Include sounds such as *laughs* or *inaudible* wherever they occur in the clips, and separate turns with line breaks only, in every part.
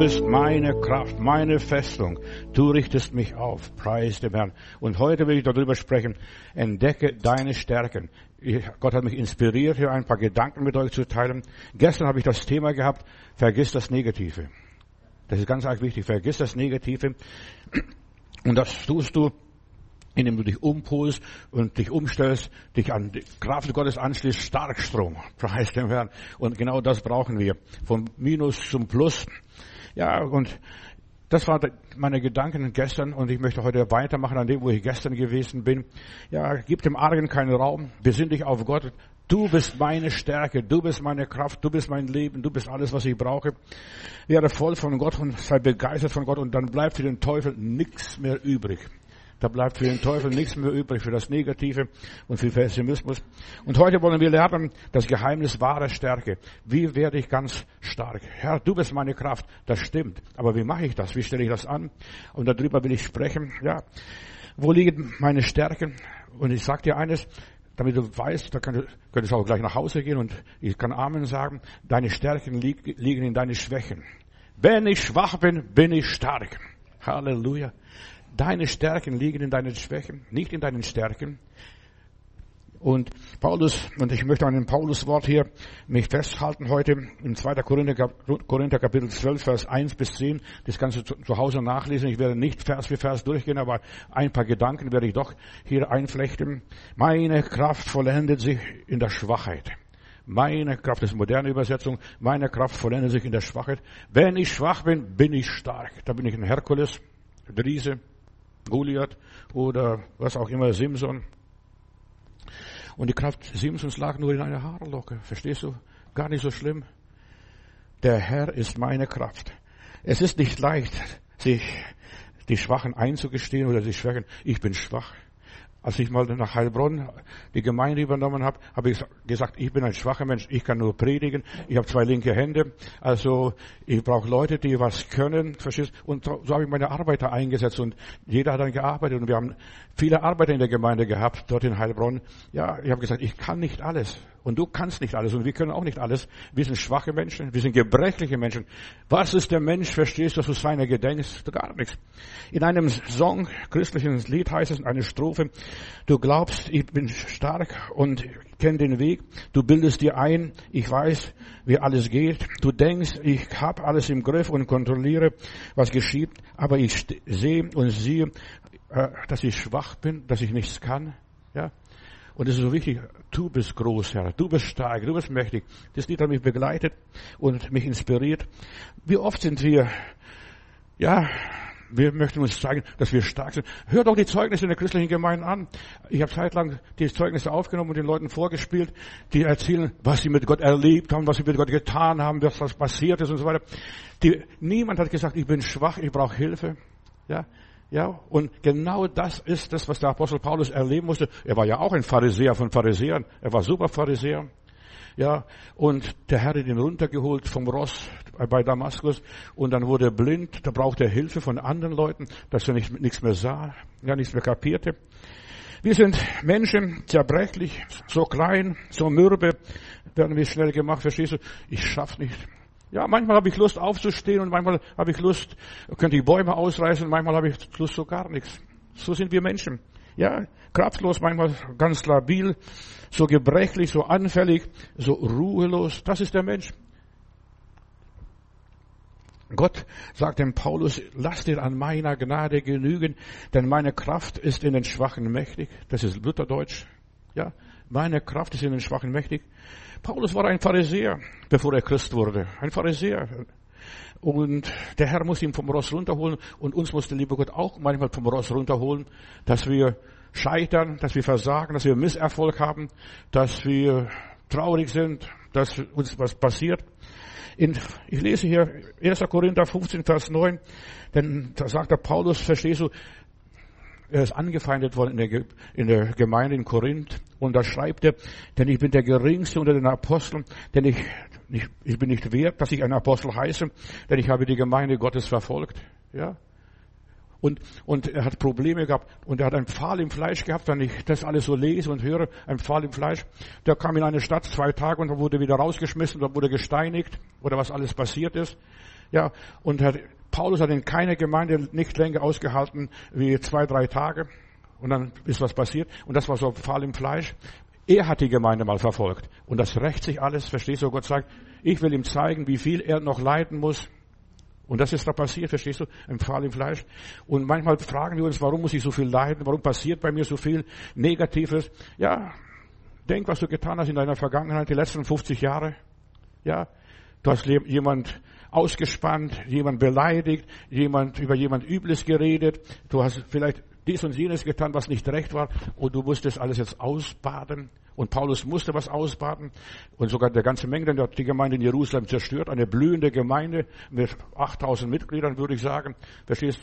bist meine Kraft, meine Festung. Du richtest mich auf. Preis dem Herrn. Und heute will ich darüber sprechen. Entdecke deine Stärken. Gott hat mich inspiriert, hier ein paar Gedanken mit euch zu teilen. Gestern habe ich das Thema gehabt, vergiss das Negative. Das ist ganz arg wichtig. Vergiss das Negative. Und das tust du, indem du dich umpolst und dich umstellst, dich an die Kraft Gottes anschließt, Starkstrom. Preis dem Herrn. Und genau das brauchen wir. Vom Minus zum Plus. Ja, und das waren meine Gedanken gestern und ich möchte heute weitermachen an dem, wo ich gestern gewesen bin. Ja, gib dem Argen keinen Raum, besinn dich auf Gott. Du bist meine Stärke, du bist meine Kraft, du bist mein Leben, du bist alles, was ich brauche. Werde voll von Gott und sei begeistert von Gott und dann bleibt für den Teufel nichts mehr übrig. Da bleibt für den Teufel nichts mehr übrig, für das Negative und für Pessimismus. Und heute wollen wir lernen, das Geheimnis wahrer Stärke. Wie werde ich ganz stark? Herr, du bist meine Kraft. Das stimmt. Aber wie mache ich das? Wie stelle ich das an? Und darüber will ich sprechen. Ja. Wo liegen meine Stärken? Und ich sage dir eines, damit du weißt, da könntest du auch gleich nach Hause gehen und ich kann Amen sagen, deine Stärken liegen in deinen Schwächen. Wenn ich schwach bin, bin ich stark. Halleluja. Deine Stärken liegen in deinen Schwächen, nicht in deinen Stärken. Und Paulus, und ich möchte an dem Paulus-Wort hier mich festhalten heute im 2. Korinther, Korinther Kapitel 12, Vers 1 bis 10. Das kannst du zu Hause nachlesen. Ich werde nicht Vers für Vers durchgehen, aber ein paar Gedanken werde ich doch hier einflechten. Meine Kraft vollendet sich in der Schwachheit. Meine Kraft, ist moderne Übersetzung, meine Kraft vollendet sich in der Schwachheit. Wenn ich schwach bin, bin ich stark. Da bin ich ein Herkules, ein Riese. Goliath oder was auch immer, Simson. Und die Kraft Simsons lag nur in einer Haarlocke. Verstehst du? Gar nicht so schlimm. Der Herr ist meine Kraft. Es ist nicht leicht, sich die Schwachen einzugestehen oder die Schwächen. Ich bin schwach. Als ich mal nach Heilbronn die Gemeinde übernommen habe, habe ich gesagt, ich bin ein schwacher Mensch, ich kann nur predigen, ich habe zwei linke Hände, also ich brauche Leute, die was können, verstehst? Und so, so habe ich meine Arbeiter eingesetzt und jeder hat dann gearbeitet und wir haben viele Arbeiter in der Gemeinde gehabt, dort in Heilbronn. Ja, ich habe gesagt, ich kann nicht alles. Und du kannst nicht alles und wir können auch nicht alles. Wir sind schwache Menschen, wir sind gebrechliche Menschen. Was ist der Mensch, verstehst du, dass du seiner gedenkst? Gar nichts. In einem Song, christlichen Lied heißt es, in einer Strophe, du glaubst, ich bin stark und kenne den Weg. Du bildest dir ein, ich weiß, wie alles geht. Du denkst, ich habe alles im Griff und kontrolliere, was geschieht. Aber ich sehe und sehe, äh, dass ich schwach bin, dass ich nichts kann. Ja, und es ist so wichtig, du bist groß, Herr, du bist stark, du bist mächtig. Das Lied hat mich begleitet und mich inspiriert. Wie oft sind wir, ja, wir möchten uns zeigen, dass wir stark sind. Hör doch die Zeugnisse in der christlichen Gemeinde an. Ich habe zeitlang die Zeugnisse aufgenommen und den Leuten vorgespielt, die erzählen, was sie mit Gott erlebt haben, was sie mit Gott getan haben, was, passiert ist und so weiter. Die, niemand hat gesagt, ich bin schwach, ich brauche Hilfe. Ja, ja, und genau das ist das, was der Apostel Paulus erleben musste. Er war ja auch ein Pharisäer von Pharisäern. Er war super Pharisäer. Ja, und der Herr hat ihn runtergeholt vom Ross bei Damaskus und dann wurde er blind. Da brauchte er Hilfe von anderen Leuten, dass er nicht, nichts mehr sah, ja, nichts mehr kapierte. Wir sind Menschen, zerbrechlich, so klein, so mürbe, werden wir schnell gemacht, verstehst du? Ich schaff nicht. Ja, manchmal habe ich Lust aufzustehen und manchmal habe ich Lust, könnte ich Bäume ausreißen und manchmal habe ich Lust so gar nichts. So sind wir Menschen. Ja, kraftlos, manchmal ganz labil, so gebrechlich, so anfällig, so ruhelos. Das ist der Mensch. Gott sagt dem Paulus, lass dir an meiner Gnade genügen, denn meine Kraft ist in den Schwachen mächtig. Das ist Lutherdeutsch. Ja, meine Kraft ist in den Schwachen mächtig. Paulus war ein Pharisäer, bevor er Christ wurde. Ein Pharisäer. Und der Herr muss ihn vom Ross runterholen und uns muss der liebe Gott auch manchmal vom Ross runterholen, dass wir scheitern, dass wir versagen, dass wir Misserfolg haben, dass wir traurig sind, dass uns was passiert. In, ich lese hier 1. Korinther 15, Vers 9, denn da sagt der Paulus, verstehst du, er ist angefeindet worden in der, in der Gemeinde in Korinth. Und da schreibt er, denn ich bin der Geringste unter den Aposteln, denn ich, ich, ich bin nicht wert, dass ich ein Apostel heiße, denn ich habe die Gemeinde Gottes verfolgt. Ja. Und, und er hat Probleme gehabt und er hat einen Pfahl im Fleisch gehabt, wenn ich das alles so lese und höre, ein Pfahl im Fleisch. Der kam in eine Stadt zwei Tage und wurde wieder rausgeschmissen, da wurde gesteinigt oder was alles passiert ist. Ja, und Herr Paulus hat in keiner Gemeinde nicht länger ausgehalten wie zwei, drei Tage. Und dann ist was passiert. Und das war so Fall im Fleisch. Er hat die Gemeinde mal verfolgt. Und das rächt sich alles. Verstehst du? Gott sagt, ich will ihm zeigen, wie viel er noch leiden muss. Und das ist da passiert, verstehst du? Ein Fall im Fleisch. Und manchmal fragen wir uns, warum muss ich so viel leiden? Warum passiert bei mir so viel Negatives? Ja, denk, was du getan hast in deiner Vergangenheit, die letzten 50 Jahre. Ja, du hast jemand ausgespannt, jemand beleidigt, jemand über jemand Übles geredet. Du hast vielleicht dies und jenes getan, was nicht recht war, und du musstest alles jetzt ausbaden. Und Paulus musste was ausbaden. Und sogar der ganze Menge, der hat die Gemeinde in Jerusalem zerstört. Eine blühende Gemeinde mit 8000 Mitgliedern, würde ich sagen. Verstehst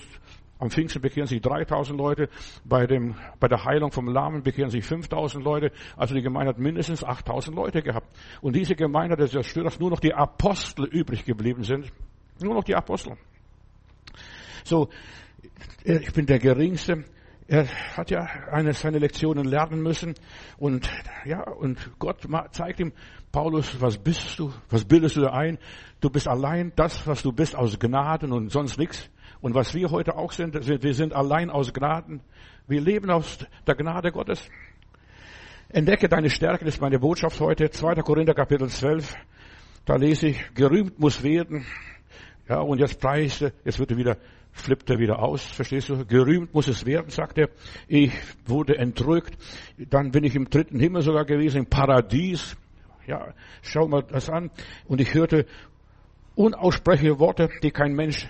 am Pfingsten bekehren sich 3000 Leute, bei, dem, bei der Heilung vom Lahmen bekehren sich 5000 Leute. Also die Gemeinde hat mindestens 8000 Leute gehabt. Und diese Gemeinde hat zerstört, dass nur noch die Apostel übrig geblieben sind. Nur noch die Apostel. So, ich bin der Geringste. Er hat ja eine seine Lektionen lernen müssen und ja und Gott zeigt ihm Paulus, was bist du? Was bildest du ein? Du bist allein das, was du bist aus Gnaden und sonst nichts. Und was wir heute auch sind, wir sind allein aus Gnaden. Wir leben aus der Gnade Gottes. Entdecke deine Stärke, das ist meine Botschaft heute. 2. Korinther Kapitel 12. Da lese ich, gerühmt muss werden. Ja, und jetzt preiste, jetzt wird er wieder flippt er wieder aus, verstehst du? Gerühmt muss es werden, sagt er. Ich wurde entrückt. Dann bin ich im dritten Himmel sogar gewesen, im Paradies. Ja, schau mal das an. Und ich hörte unaussprechliche Worte, die kein Mensch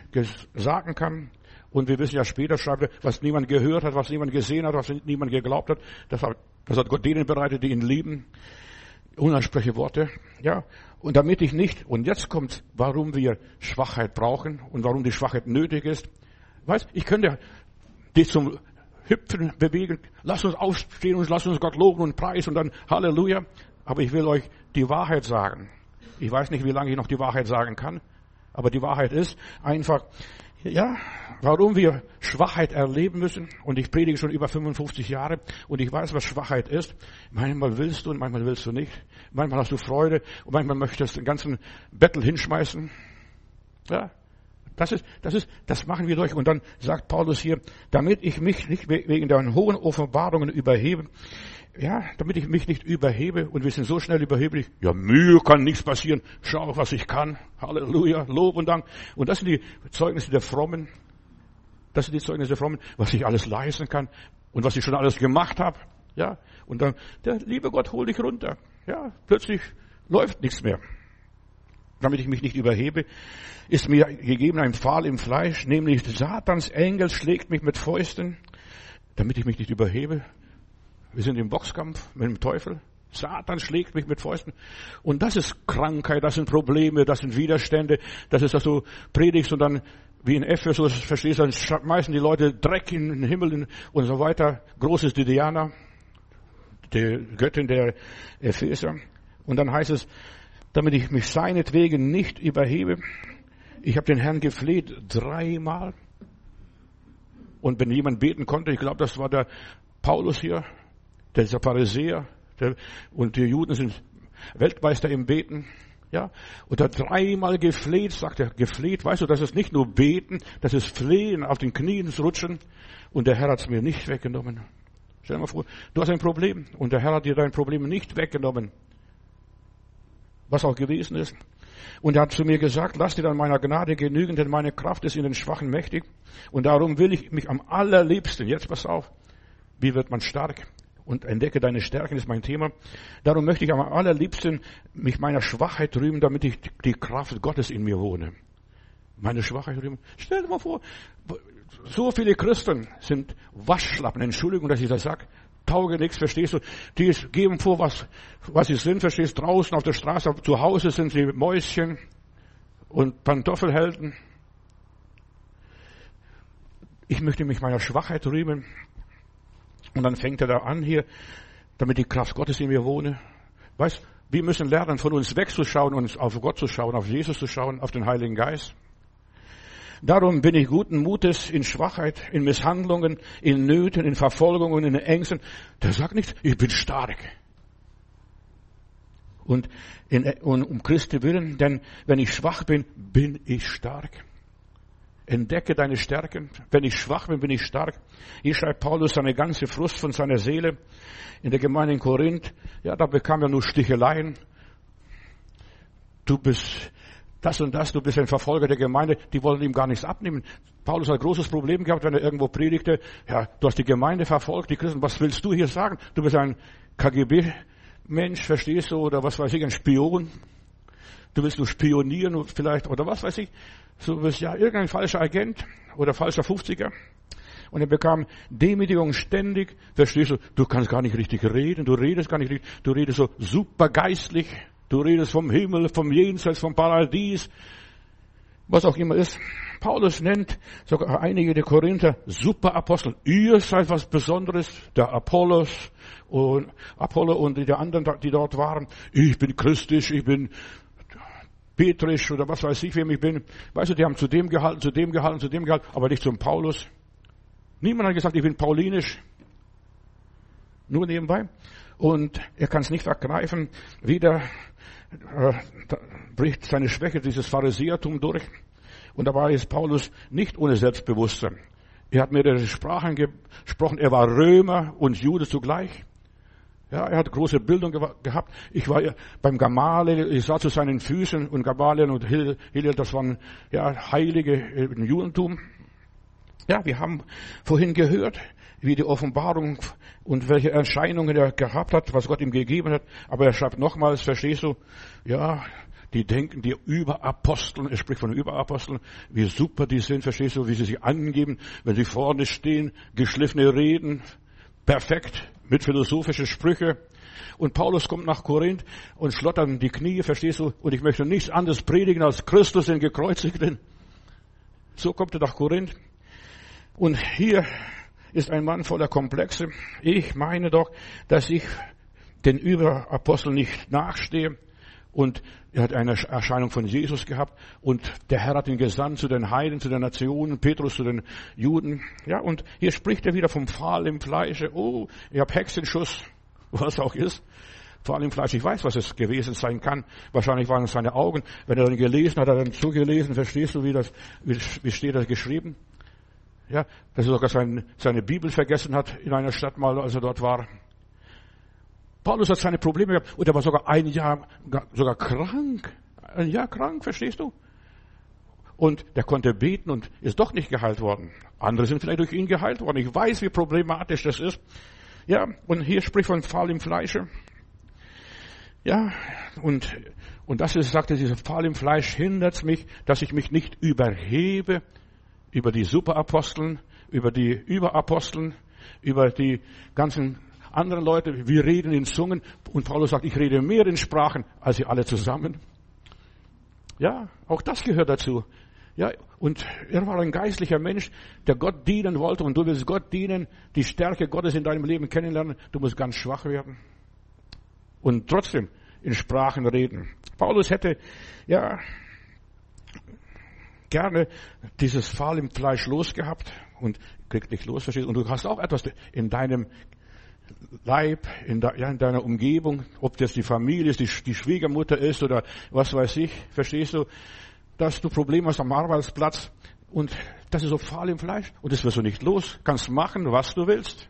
sagen kann. Und wir wissen ja später, schreibt er, was niemand gehört hat, was niemand gesehen hat, was niemand geglaubt hat. Das hat, das hat Gott denen bereitet, die ihn lieben. Unaussprechliche Worte. Ja, und damit ich nicht, und jetzt kommt, warum wir Schwachheit brauchen und warum die Schwachheit nötig ist. Weißt, ich könnte dich zum Hüpfen bewegen. Lass uns aufstehen und lass uns Gott loben und preisen und dann Halleluja. Aber ich will euch die Wahrheit sagen. Ich weiß nicht, wie lange ich noch die Wahrheit sagen kann. Aber die Wahrheit ist einfach, ja, warum wir Schwachheit erleben müssen. Und ich predige schon über 55 Jahre und ich weiß, was Schwachheit ist. Manchmal willst du und manchmal willst du nicht. Manchmal hast du Freude und manchmal möchtest du den ganzen Bettel hinschmeißen. Ja, das ist, das ist, das machen wir durch. Und dann sagt Paulus hier, damit ich mich nicht wegen der hohen Offenbarungen überhebe, ja, damit ich mich nicht überhebe und wir sind so schnell überheblich, ja, Mühe kann nichts passieren, schau, was ich kann, Halleluja, Lob und Dank. Und das sind die Zeugnisse der Frommen, das sind die Zeugnisse der Frommen, was ich alles leisten kann und was ich schon alles gemacht habe, ja. Und dann, der liebe Gott, hol dich runter, ja, plötzlich läuft nichts mehr. Damit ich mich nicht überhebe, ist mir gegeben ein Pfahl im Fleisch, nämlich Satans Engel schlägt mich mit Fäusten, damit ich mich nicht überhebe. Wir sind im Boxkampf mit dem Teufel. Satan schlägt mich mit Fäusten. Und das ist Krankheit, das sind Probleme, das sind Widerstände. Das ist, dass du predigst und dann, wie in Ephesus, verstehst du, dann schmeißen die Leute Dreck in den Himmel und so weiter. Groß ist Diana, die Göttin der Epheser. Und dann heißt es, damit ich mich seinetwegen nicht überhebe. Ich habe den Herrn gefleht dreimal. Und wenn jemand beten konnte, ich glaube, das war der Paulus hier, der Pharisäer der, und die Juden sind Weltmeister im Beten. Ja, und er dreimal gefleht, sagt er, gefleht. Weißt du, das ist nicht nur beten, das ist flehen, auf den Knien rutschen. Und der Herr hat es mir nicht weggenommen. Stell dir mal vor, du hast ein Problem und der Herr hat dir dein Problem nicht weggenommen. Was auch gewesen ist. Und er hat zu mir gesagt, lass dir an meiner Gnade genügen, denn meine Kraft ist in den Schwachen mächtig. Und darum will ich mich am allerliebsten, jetzt pass auf, wie wird man stark? Und entdecke deine Stärken, ist mein Thema. Darum möchte ich am allerliebsten mich meiner Schwachheit rühmen, damit ich die Kraft Gottes in mir wohne. Meine Schwachheit rühmen. Stell dir mal vor, so viele Christen sind Waschlappen, Entschuldigung, dass ich das sage, tauge nichts, verstehst du? Die geben vor, was, was sie sind, verstehst du? Draußen auf der Straße, zu Hause sind sie Mäuschen und Pantoffelhelden. Ich möchte mich meiner Schwachheit rühmen. Und dann fängt er da an hier, damit die Kraft Gottes in mir wohne. Weißt, wir müssen lernen, von uns wegzuschauen und auf Gott zu schauen, auf Jesus zu schauen, auf den Heiligen Geist. Darum bin ich guten Mutes in Schwachheit, in Misshandlungen, in Nöten, in Verfolgungen, in Ängsten. Der sagt nicht, ich bin stark. Und, in, und um Christi willen, denn wenn ich schwach bin, bin ich stark. Entdecke deine Stärken. Wenn ich schwach bin, bin ich stark. Hier schreibt Paulus seine ganze Frust von seiner Seele in der Gemeinde in Korinth. Ja, da bekam er nur Sticheleien. Du bist das und das, du bist ein Verfolger der Gemeinde. Die wollen ihm gar nichts abnehmen. Paulus hat großes Problem gehabt, wenn er irgendwo predigte. Ja, du hast die Gemeinde verfolgt, die Christen. Was willst du hier sagen? Du bist ein KGB-Mensch, verstehst du? Oder was weiß ich, ein Spion. Du willst nur spionieren vielleicht, oder was weiß ich. So bist ja irgendein falscher Agent oder falscher 50er. Und er bekam Demütigung ständig. Verstehst du? Du kannst gar nicht richtig reden. Du redest gar nicht richtig. Du redest so super geistlich. Du redest vom Himmel, vom Jenseits, vom Paradies. Was auch immer ist. Paulus nennt sogar einige der Korinther Superapostel. Ihr seid was Besonderes. Der Apollos und Apollo und die anderen, die dort waren. Ich bin christlich, ich bin Petrisch oder was weiß ich, wem ich bin. Weißt du, die haben zu dem gehalten, zu dem gehalten, zu dem gehalten, aber nicht zum Paulus. Niemand hat gesagt, ich bin paulinisch. Nur nebenbei. Und er kann es nicht vergreifen. Wieder äh, bricht seine Schwäche, dieses Pharisäertum durch. Und dabei ist Paulus nicht ohne Selbstbewusstsein. Er hat mehrere Sprachen gesprochen. Er war Römer und Jude zugleich. Ja, er hat große Bildung gehabt. Ich war beim Gamaliel, ich sah zu seinen Füßen und Gamaliel und Hillel, das waren ja Heilige im Judentum. Ja, wir haben vorhin gehört, wie die Offenbarung und welche Erscheinungen er gehabt hat, was Gott ihm gegeben hat. Aber er schreibt nochmals, verstehst du, ja, die denken, die Überaposteln, er spricht von Überaposteln, wie super die sind, verstehst du, wie sie sich angeben, wenn sie vorne stehen, geschliffene Reden, perfekt, mit philosophischen Sprüche. Und Paulus kommt nach Korinth und schlottert die Knie, verstehst du? Und ich möchte nichts anderes predigen als Christus, den Gekreuzigten. So kommt er nach Korinth. Und hier ist ein Mann voller Komplexe. Ich meine doch, dass ich den Überapostel nicht nachstehe. Und er hat eine Erscheinung von Jesus gehabt und der Herr hat ihn gesandt zu den Heiden, zu den Nationen, Petrus zu den Juden. Ja, und hier spricht er wieder vom Pfahl im Fleische. Oh, ich habe Hexenschuss, *laughs* was auch ist. Pfahl im Fleisch, ich weiß, was es gewesen sein kann. Wahrscheinlich waren es seine Augen. Wenn er dann gelesen hat, hat er dann zugelesen. Verstehst du, wie das, wie steht das geschrieben? Ja, dass er sogar sein, seine Bibel vergessen hat in einer Stadt mal, als er dort war. Paulus hat seine Probleme gehabt und er war sogar ein Jahr sogar krank. Ein Jahr krank, verstehst du? Und der konnte beten und ist doch nicht geheilt worden. Andere sind vielleicht durch ihn geheilt worden. Ich weiß, wie problematisch das ist. Ja, und hier spricht von Pfahl im Fleische. Ja, und, und das ist, sagte, dieser Pfahl im Fleisch hindert mich, dass ich mich nicht überhebe über die Superaposteln, über die Überaposteln, über die ganzen andere Leute, wir reden in Zungen und Paulus sagt, ich rede mehr in Sprachen als sie alle zusammen. Ja, auch das gehört dazu. Ja, und er war ein geistlicher Mensch, der Gott dienen wollte und du willst Gott dienen, die Stärke Gottes in deinem Leben kennenlernen, du musst ganz schwach werden. Und trotzdem in Sprachen reden. Paulus hätte, ja, gerne dieses Pfahl im Fleisch losgehabt und kriegt nicht los, verstehst Und du hast auch etwas in deinem Leib, in, de, ja, in deiner Umgebung, ob das die Familie ist, die, die Schwiegermutter ist oder was weiß ich, verstehst du, dass du Probleme hast am Arbeitsplatz und das ist so fahl im Fleisch und das wirst du nicht los, kannst machen, was du willst.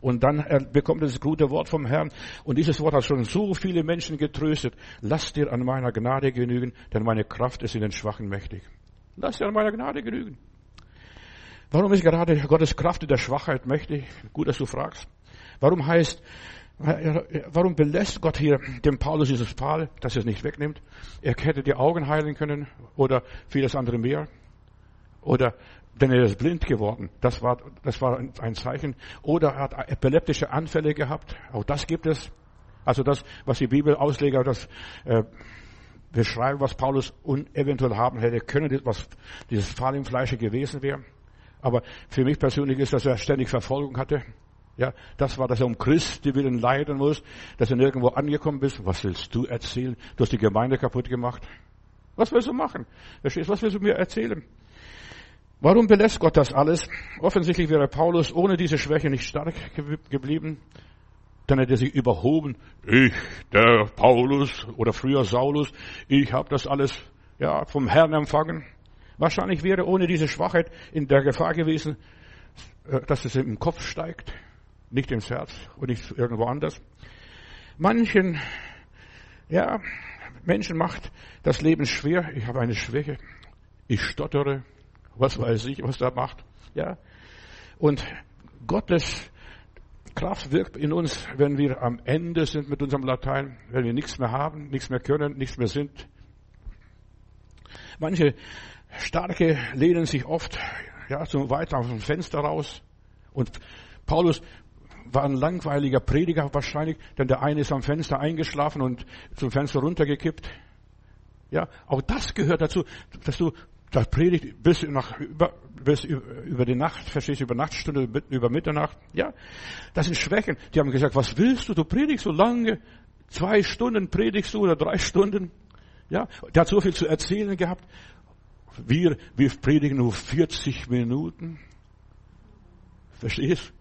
Und dann bekommt er das gute Wort vom Herrn. Und dieses Wort hat schon so viele Menschen getröstet. Lass dir an meiner Gnade genügen, denn meine Kraft ist in den Schwachen mächtig. Lass dir an meiner Gnade genügen. Warum ist gerade Gottes Kraft in der Schwachheit mächtig? Gut, dass du fragst. Warum heißt, warum belässt Gott hier dem Paulus dieses Pfahl, dass er es nicht wegnimmt? Er hätte die Augen heilen können oder vieles andere mehr. Oder denn er ist blind geworden. Das war, das war ein Zeichen. Oder er hat epileptische Anfälle gehabt. Auch das gibt es. Also das, was die Bibelausleger das äh, beschreiben, was Paulus eventuell haben hätte können, was dieses Pfahl im Fleische gewesen wäre. Aber für mich persönlich ist, dass er ständig Verfolgung hatte. Ja, das war, dass er um Christi willen leiden muss, dass er nirgendwo angekommen ist. Was willst du erzählen? Du hast die Gemeinde kaputt gemacht. Was willst du machen? Verstehst? Was willst du mir erzählen? Warum belässt Gott das alles? Offensichtlich wäre Paulus ohne diese Schwäche nicht stark geblieben. dann hätte er sich überhoben. Ich, der Paulus oder früher Saulus, ich habe das alles ja, vom Herrn empfangen. Wahrscheinlich wäre ohne diese Schwachheit in der Gefahr gewesen, äh, dass es im Kopf steigt, nicht ins Herz und nicht irgendwo anders. Manchen, ja, Menschen macht das Leben schwer. Ich habe eine Schwäche. Ich stottere. Was weiß ich, was da macht. Ja. Und Gottes Kraft wirkt in uns, wenn wir am Ende sind mit unserem Latein, wenn wir nichts mehr haben, nichts mehr können, nichts mehr sind. Manche Starke lehnen sich oft ja, so weit aus dem Fenster raus. Und Paulus war ein langweiliger Prediger wahrscheinlich, denn der eine ist am Fenster eingeschlafen und zum Fenster runtergekippt. Ja, auch das gehört dazu, dass du das predigt bis, nach, über, bis über die Nacht, verstehst du, über Nachtstunde, über Mitternacht. Ja, das sind Schwächen. Die haben gesagt, was willst du? Du predigst so lange, zwei Stunden predigst du oder drei Stunden. Ja, der hat so viel zu erzählen gehabt. Wir, wir predigen nur 40 Minuten. Verstehst?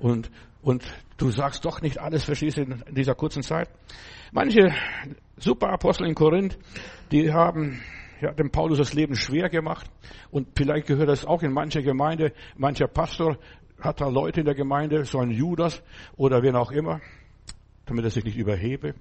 Und, und du sagst doch nicht alles, verstehst du, in dieser kurzen Zeit. Manche Superapostel in Korinth, die haben ja, dem Paulus das Leben schwer gemacht. Und vielleicht gehört das auch in mancher Gemeinde. Mancher Pastor hat da Leute in der Gemeinde, so ein Judas oder wen auch immer, damit er sich nicht überhebe.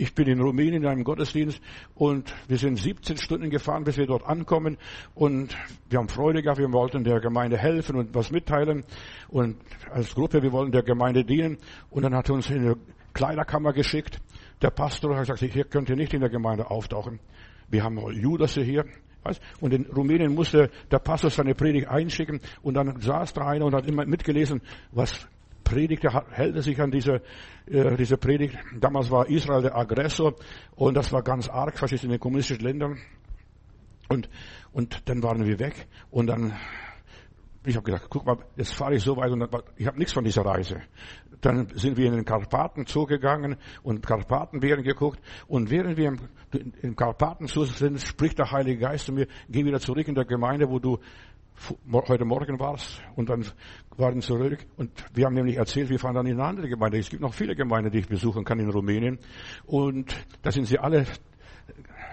Ich bin in Rumänien in einem Gottesdienst und wir sind 17 Stunden gefahren, bis wir dort ankommen und wir haben Freude gehabt, wir wollten der Gemeinde helfen und was mitteilen und als Gruppe, wir wollen der Gemeinde dienen und dann hat er uns in eine Kleiderkammer geschickt. Der Pastor hat gesagt, hier könnt ihr nicht in der Gemeinde auftauchen. Wir haben Judas hier. Und in Rumänien musste der Pastor seine Predigt einschicken und dann saß da einer und hat immer mitgelesen, was predigte, hält er sich an diese, äh, diese Predigt. Damals war Israel der Aggressor und das war ganz arg, fast in den kommunistischen Ländern. Und, und dann waren wir weg und dann ich habe gedacht, guck mal, jetzt fahre ich so weit und ich habe nichts von dieser Reise. Dann sind wir in den Karpaten zugegangen und Karpatenbeeren geguckt und während wir im, im Karpaten zu sind, spricht der Heilige Geist zu mir, geh wieder zurück in der Gemeinde, wo du heute Morgen warst und dann waren zurück und wir haben nämlich erzählt, wir fahren dann in eine andere Gemeinde. Es gibt noch viele Gemeinden, die ich besuchen kann in Rumänien und da sind sie alle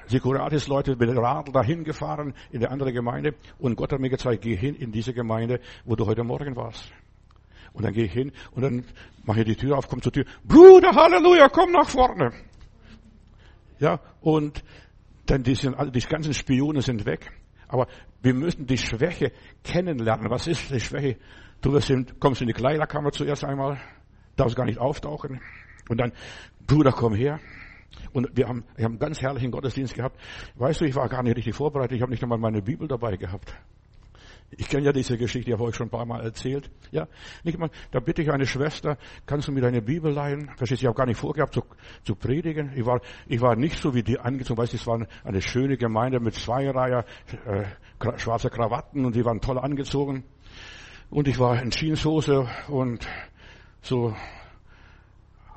Securitas-Leute mit dem Radl dahin gefahren in der andere Gemeinde und Gott hat mir gezeigt, geh hin in diese Gemeinde, wo du heute Morgen warst. Und dann gehe ich hin und dann mache ich die Tür auf, komm zur Tür. Bruder, Halleluja, komm nach vorne. Ja, und dann die, sind, die ganzen Spione sind weg. Aber wir müssen die Schwäche kennenlernen. Was ist die Schwäche? Du wirst in, kommst in die Kleiderkammer zuerst einmal, darfst gar nicht auftauchen. Und dann, Bruder, komm her. Und wir haben, wir haben einen ganz herrlichen Gottesdienst gehabt. Weißt du, ich war gar nicht richtig vorbereitet. Ich habe nicht einmal meine Bibel dabei gehabt. Ich kenne ja diese Geschichte, die habe ich euch schon ein paar Mal erzählt. Ja, nicht mal, da bitte ich eine Schwester, kannst du mir deine Bibel leihen? Verstehst du, ich habe gar nicht vorgehabt zu, zu predigen. Ich war, ich war nicht so wie die angezogen, weißt du, es war eine schöne Gemeinde mit zwei Reiher, äh, schwarze Krawatten und die waren toll angezogen. Und ich war in Jeanshose und so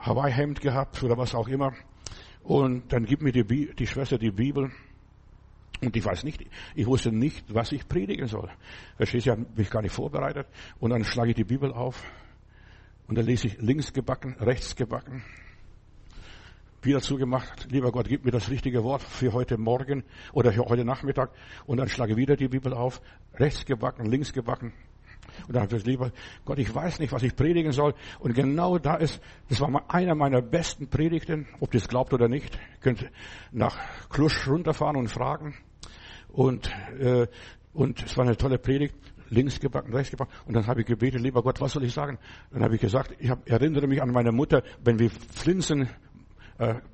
Hawaii-Hemd gehabt oder was auch immer. Und dann gibt mir die, die Schwester die Bibel. Und ich weiß nicht, ich wusste nicht, was ich predigen soll. Verstehst du, ich habe mich gar nicht vorbereitet. Und dann schlage ich die Bibel auf. Und dann lese ich links gebacken, rechts gebacken. Wieder zugemacht, lieber Gott, gib mir das richtige Wort für heute Morgen oder heute Nachmittag. Und dann schlage wieder die Bibel auf, rechts gebacken, links gebacken. Und dann habe ich lieber, Gott, ich weiß nicht, was ich predigen soll. Und genau da ist, das war einer meiner besten Predigten, ob das glaubt oder nicht. Ihr könnt nach Klusch runterfahren und fragen. Und, äh, und es war eine tolle Predigt. Links gebacken, rechts gebacken. Und dann habe ich gebetet, lieber Gott, was soll ich sagen? Dann habe ich gesagt, ich hab, erinnere mich an meine Mutter, wenn wir Flinsen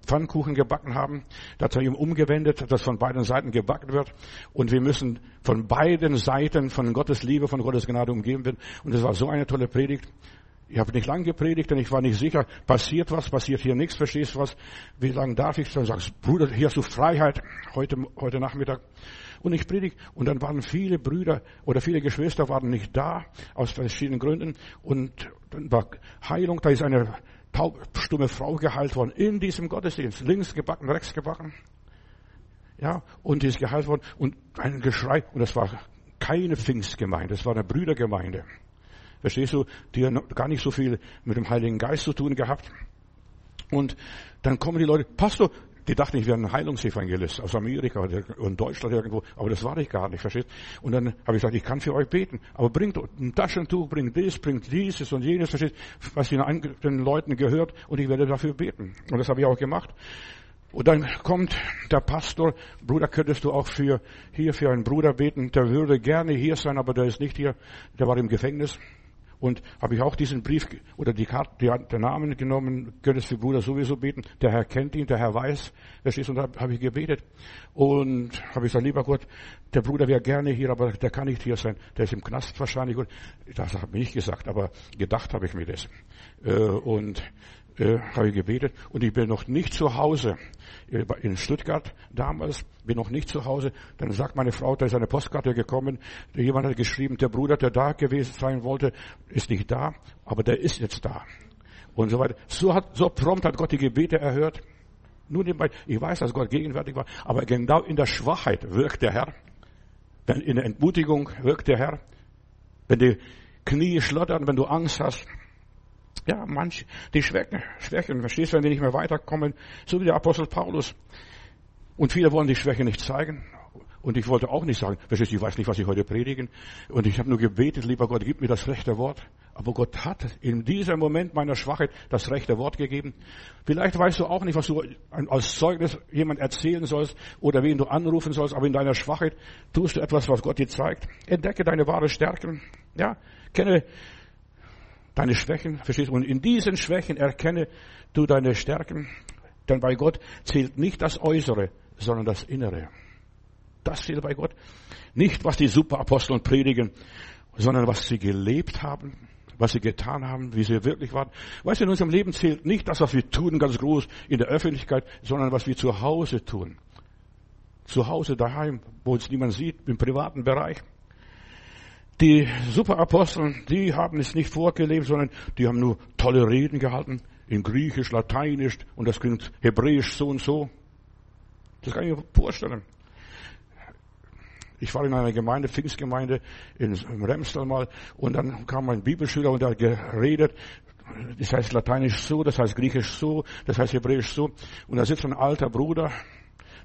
Pfannkuchen gebacken haben. Da hat er ihm umgewendet, dass von beiden Seiten gebacken wird. Und wir müssen von beiden Seiten von Gottes Liebe, von Gottes Gnade umgeben werden. Und das war so eine tolle Predigt. Ich habe nicht lang gepredigt, denn ich war nicht sicher, passiert was, passiert hier nichts, verstehst du was? Wie lange darf ich? Dann sagst Bruder, hier hast du Freiheit heute, heute Nachmittag. Und ich predige. Und dann waren viele Brüder oder viele Geschwister waren nicht da, aus verschiedenen Gründen. Und dann war Heilung, da ist eine taubstumme Frau geheilt worden in diesem Gottesdienst. Links gebacken, rechts gebacken. Ja, und die ist geheilt worden und ein Geschrei. Und das war keine Pfingstgemeinde, das war eine Brüdergemeinde. verstehst du, die gar nicht so viel mit dem Heiligen Geist zu tun gehabt. Und dann kommen die Leute, Pastor, die dachten, ich wäre ein Heilungsevangelist aus Amerika oder in Deutschland irgendwo, aber das war ich gar nicht, verstehst? Und dann habe ich gesagt, ich kann für euch beten, aber bringt ein Taschentuch, bringt dies, bringt dieses und jenes, verstehst? Was den Leuten gehört und ich werde dafür beten. Und das habe ich auch gemacht. Und dann kommt der Pastor, Bruder, könntest du auch für, hier für einen Bruder beten, der würde gerne hier sein, aber der ist nicht hier, der war im Gefängnis. Und habe ich auch diesen Brief oder die Karte, die, den Namen genommen, könntest für Bruder sowieso beten. Der Herr kennt ihn, der Herr weiß, wer ist und da habe ich gebetet. Und habe ich gesagt, lieber Gott, der Bruder wäre gerne hier, aber der kann nicht hier sein. Der ist im Knast wahrscheinlich. Und das habe ich nicht gesagt, aber gedacht habe ich mir das. Äh, und äh, habe ich gebetet und ich bin noch nicht zu Hause. Äh, in Stuttgart damals, bin noch nicht zu Hause. Dann sagt meine Frau, da ist eine Postkarte gekommen. Jemand hat geschrieben, der Bruder, der da gewesen sein wollte, ist nicht da, aber der ist jetzt da. Und so weiter. So hat, so prompt hat Gott die Gebete erhört. Nebenbei, ich weiß, dass Gott gegenwärtig war, aber genau in der Schwachheit wirkt der Herr. In der Entmutigung wirkt der Herr. Wenn die Knie schlottern, wenn du Angst hast, ja, manch, die Schwächen, Schwächen, verstehst du, wenn die nicht mehr weiterkommen, so wie der Apostel Paulus. Und viele wollen die Schwäche nicht zeigen. Und ich wollte auch nicht sagen, verstehst du, ich weiß nicht, was ich heute predigen. Und ich habe nur gebetet, lieber Gott, gib mir das rechte Wort. Aber Gott hat in diesem Moment meiner Schwachheit das rechte Wort gegeben. Vielleicht weißt du auch nicht, was du als Zeugnis jemand erzählen sollst oder wen du anrufen sollst, aber in deiner Schwachheit tust du etwas, was Gott dir zeigt. Entdecke deine wahre Stärken. Ja, kenne deine Schwächen, verstehst du? Und in diesen Schwächen erkenne du deine Stärken, denn bei Gott zählt nicht das Äußere, sondern das Innere. Das zählt bei Gott. Nicht, was die Superaposteln predigen, sondern was sie gelebt haben, was sie getan haben, wie sie wirklich waren. Weißt du, in unserem Leben zählt nicht das, was wir tun, ganz groß in der Öffentlichkeit, sondern was wir zu Hause tun. Zu Hause, daheim, wo uns niemand sieht, im privaten Bereich. Die Superaposteln, die haben es nicht vorgelebt, sondern die haben nur tolle Reden gehalten, in Griechisch, Lateinisch und das klingt Hebräisch so und so. Das kann ich mir vorstellen. Ich war in einer Gemeinde, Pfingstgemeinde in Remstal mal und dann kam ein Bibelschüler und der hat geredet, das heißt Lateinisch so, das heißt Griechisch so, das heißt Hebräisch so und da sitzt ein alter Bruder,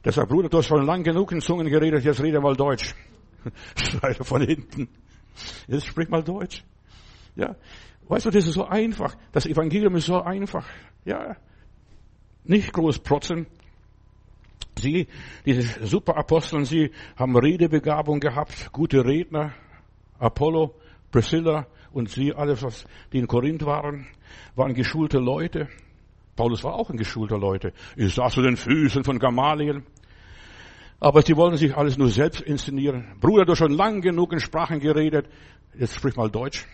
der sagt, Bruder, du hast schon lang genug in Zungen geredet, jetzt rede mal Deutsch. *laughs* Schreit er von hinten. Jetzt sprich mal Deutsch. Ja. Weißt du, das ist so einfach. Das Evangelium ist so einfach. Ja. Nicht groß protzen. Sie, diese Superaposteln, sie haben Redebegabung gehabt, gute Redner. Apollo, Priscilla und sie, alles, was, die in Korinth waren, waren geschulte Leute. Paulus war auch ein geschulter Leute. Ich saß zu den Füßen von Gamaliel. Aber sie wollen sich alles nur selbst inszenieren. Bruder, du hast schon lang genug in Sprachen geredet. Jetzt sprich mal Deutsch.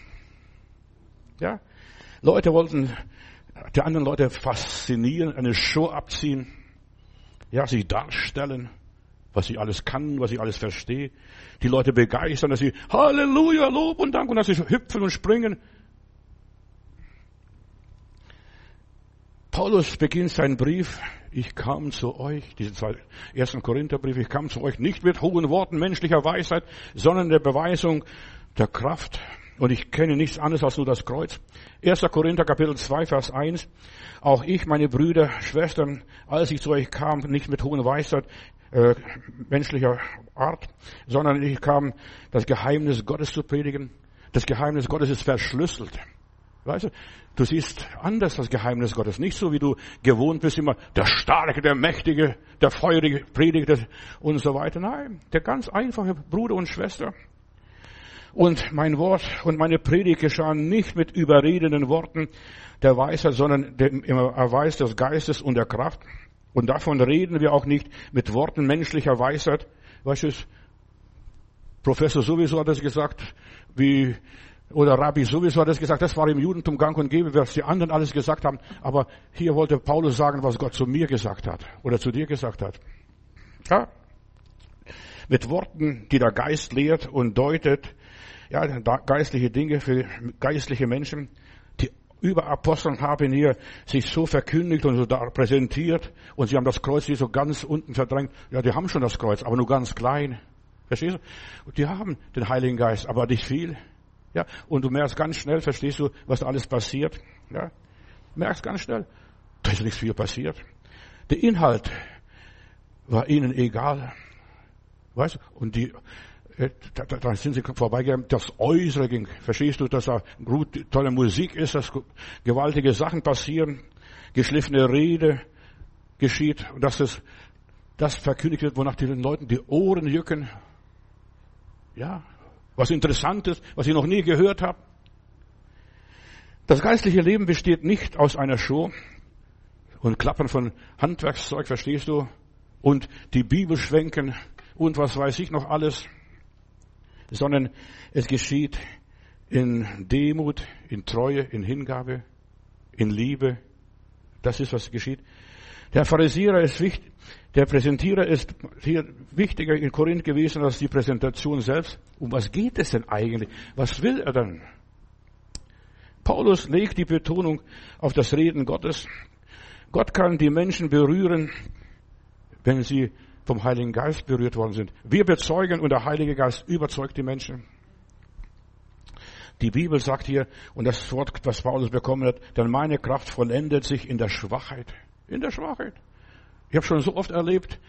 Ja? Leute wollten die anderen Leute faszinieren, eine Show abziehen. Ja, sich darstellen, was ich alles kann, was ich alles verstehe. Die Leute begeistern, dass sie Halleluja, Lob und Dank und dass sie hüpfen und springen. Paulus beginnt seinen Brief ich kam zu euch, diesen zwei ersten Korintherbrief, ich kam zu euch nicht mit hohen Worten menschlicher Weisheit, sondern der Beweisung der Kraft. Und ich kenne nichts anderes als nur das Kreuz. 1. Korinther Kapitel 2, Vers 1. Auch ich, meine Brüder, Schwestern, als ich zu euch kam, nicht mit hohen Weisheit, äh, menschlicher Art, sondern ich kam, das Geheimnis Gottes zu predigen. Das Geheimnis Gottes ist verschlüsselt. Weißt du, du siehst anders das Geheimnis Gottes. Nicht so, wie du gewohnt bist, immer der Starke, der Mächtige, der Feurige Predigte und so weiter. Nein, der ganz einfache Bruder und Schwester. Und mein Wort und meine Predigt geschahen nicht mit überredenden Worten der Weisheit, sondern dem Erweis des Geistes und der Kraft. Und davon reden wir auch nicht mit Worten menschlicher Weisheit. Weißt du, Professor sowieso hat es gesagt, wie oder Rabbi sowieso hat es gesagt, das war im Judentum gang und gäbe, was die anderen alles gesagt haben. Aber hier wollte Paulus sagen, was Gott zu mir gesagt hat oder zu dir gesagt hat. Ja? Mit Worten, die der Geist lehrt und deutet, ja, geistliche Dinge für geistliche Menschen. Die Überaposteln haben hier sich so verkündigt und so da präsentiert und sie haben das Kreuz hier so ganz unten verdrängt. Ja, die haben schon das Kreuz, aber nur ganz klein. Verstehst du? Die haben den Heiligen Geist, aber nicht viel. Ja, und du merkst ganz schnell, verstehst du, was da alles passiert. Ja, merkst ganz schnell, da ist nichts viel passiert. Der Inhalt war ihnen egal. Weißt du? Und die, äh, da, da sind sie vorbeigegangen. Das Äußere ging. Verstehst du, dass da gut, tolle Musik ist, dass gewaltige Sachen passieren, geschliffene Rede geschieht und dass es das verkündigt wird, wonach die Leuten die Ohren jücken. Ja, was Interessantes, was ich noch nie gehört habe. Das geistliche Leben besteht nicht aus einer Show und Klappern von Handwerkszeug, verstehst du? Und die Bibel schwenken und was weiß ich noch alles, sondern es geschieht in Demut, in Treue, in Hingabe, in Liebe. Das ist, was geschieht. Der Pharisäer ist wichtig, der Präsentierer ist hier wichtiger in Korinth gewesen als die Präsentation selbst. Um was geht es denn eigentlich? Was will er denn? Paulus legt die Betonung auf das Reden Gottes. Gott kann die Menschen berühren, wenn sie vom Heiligen Geist berührt worden sind. Wir bezeugen und der Heilige Geist überzeugt die Menschen. Die Bibel sagt hier, und das Wort, was Paulus bekommen hat, denn meine Kraft vollendet sich in der Schwachheit. In der Schwachheit. Ich habe schon so oft erlebt,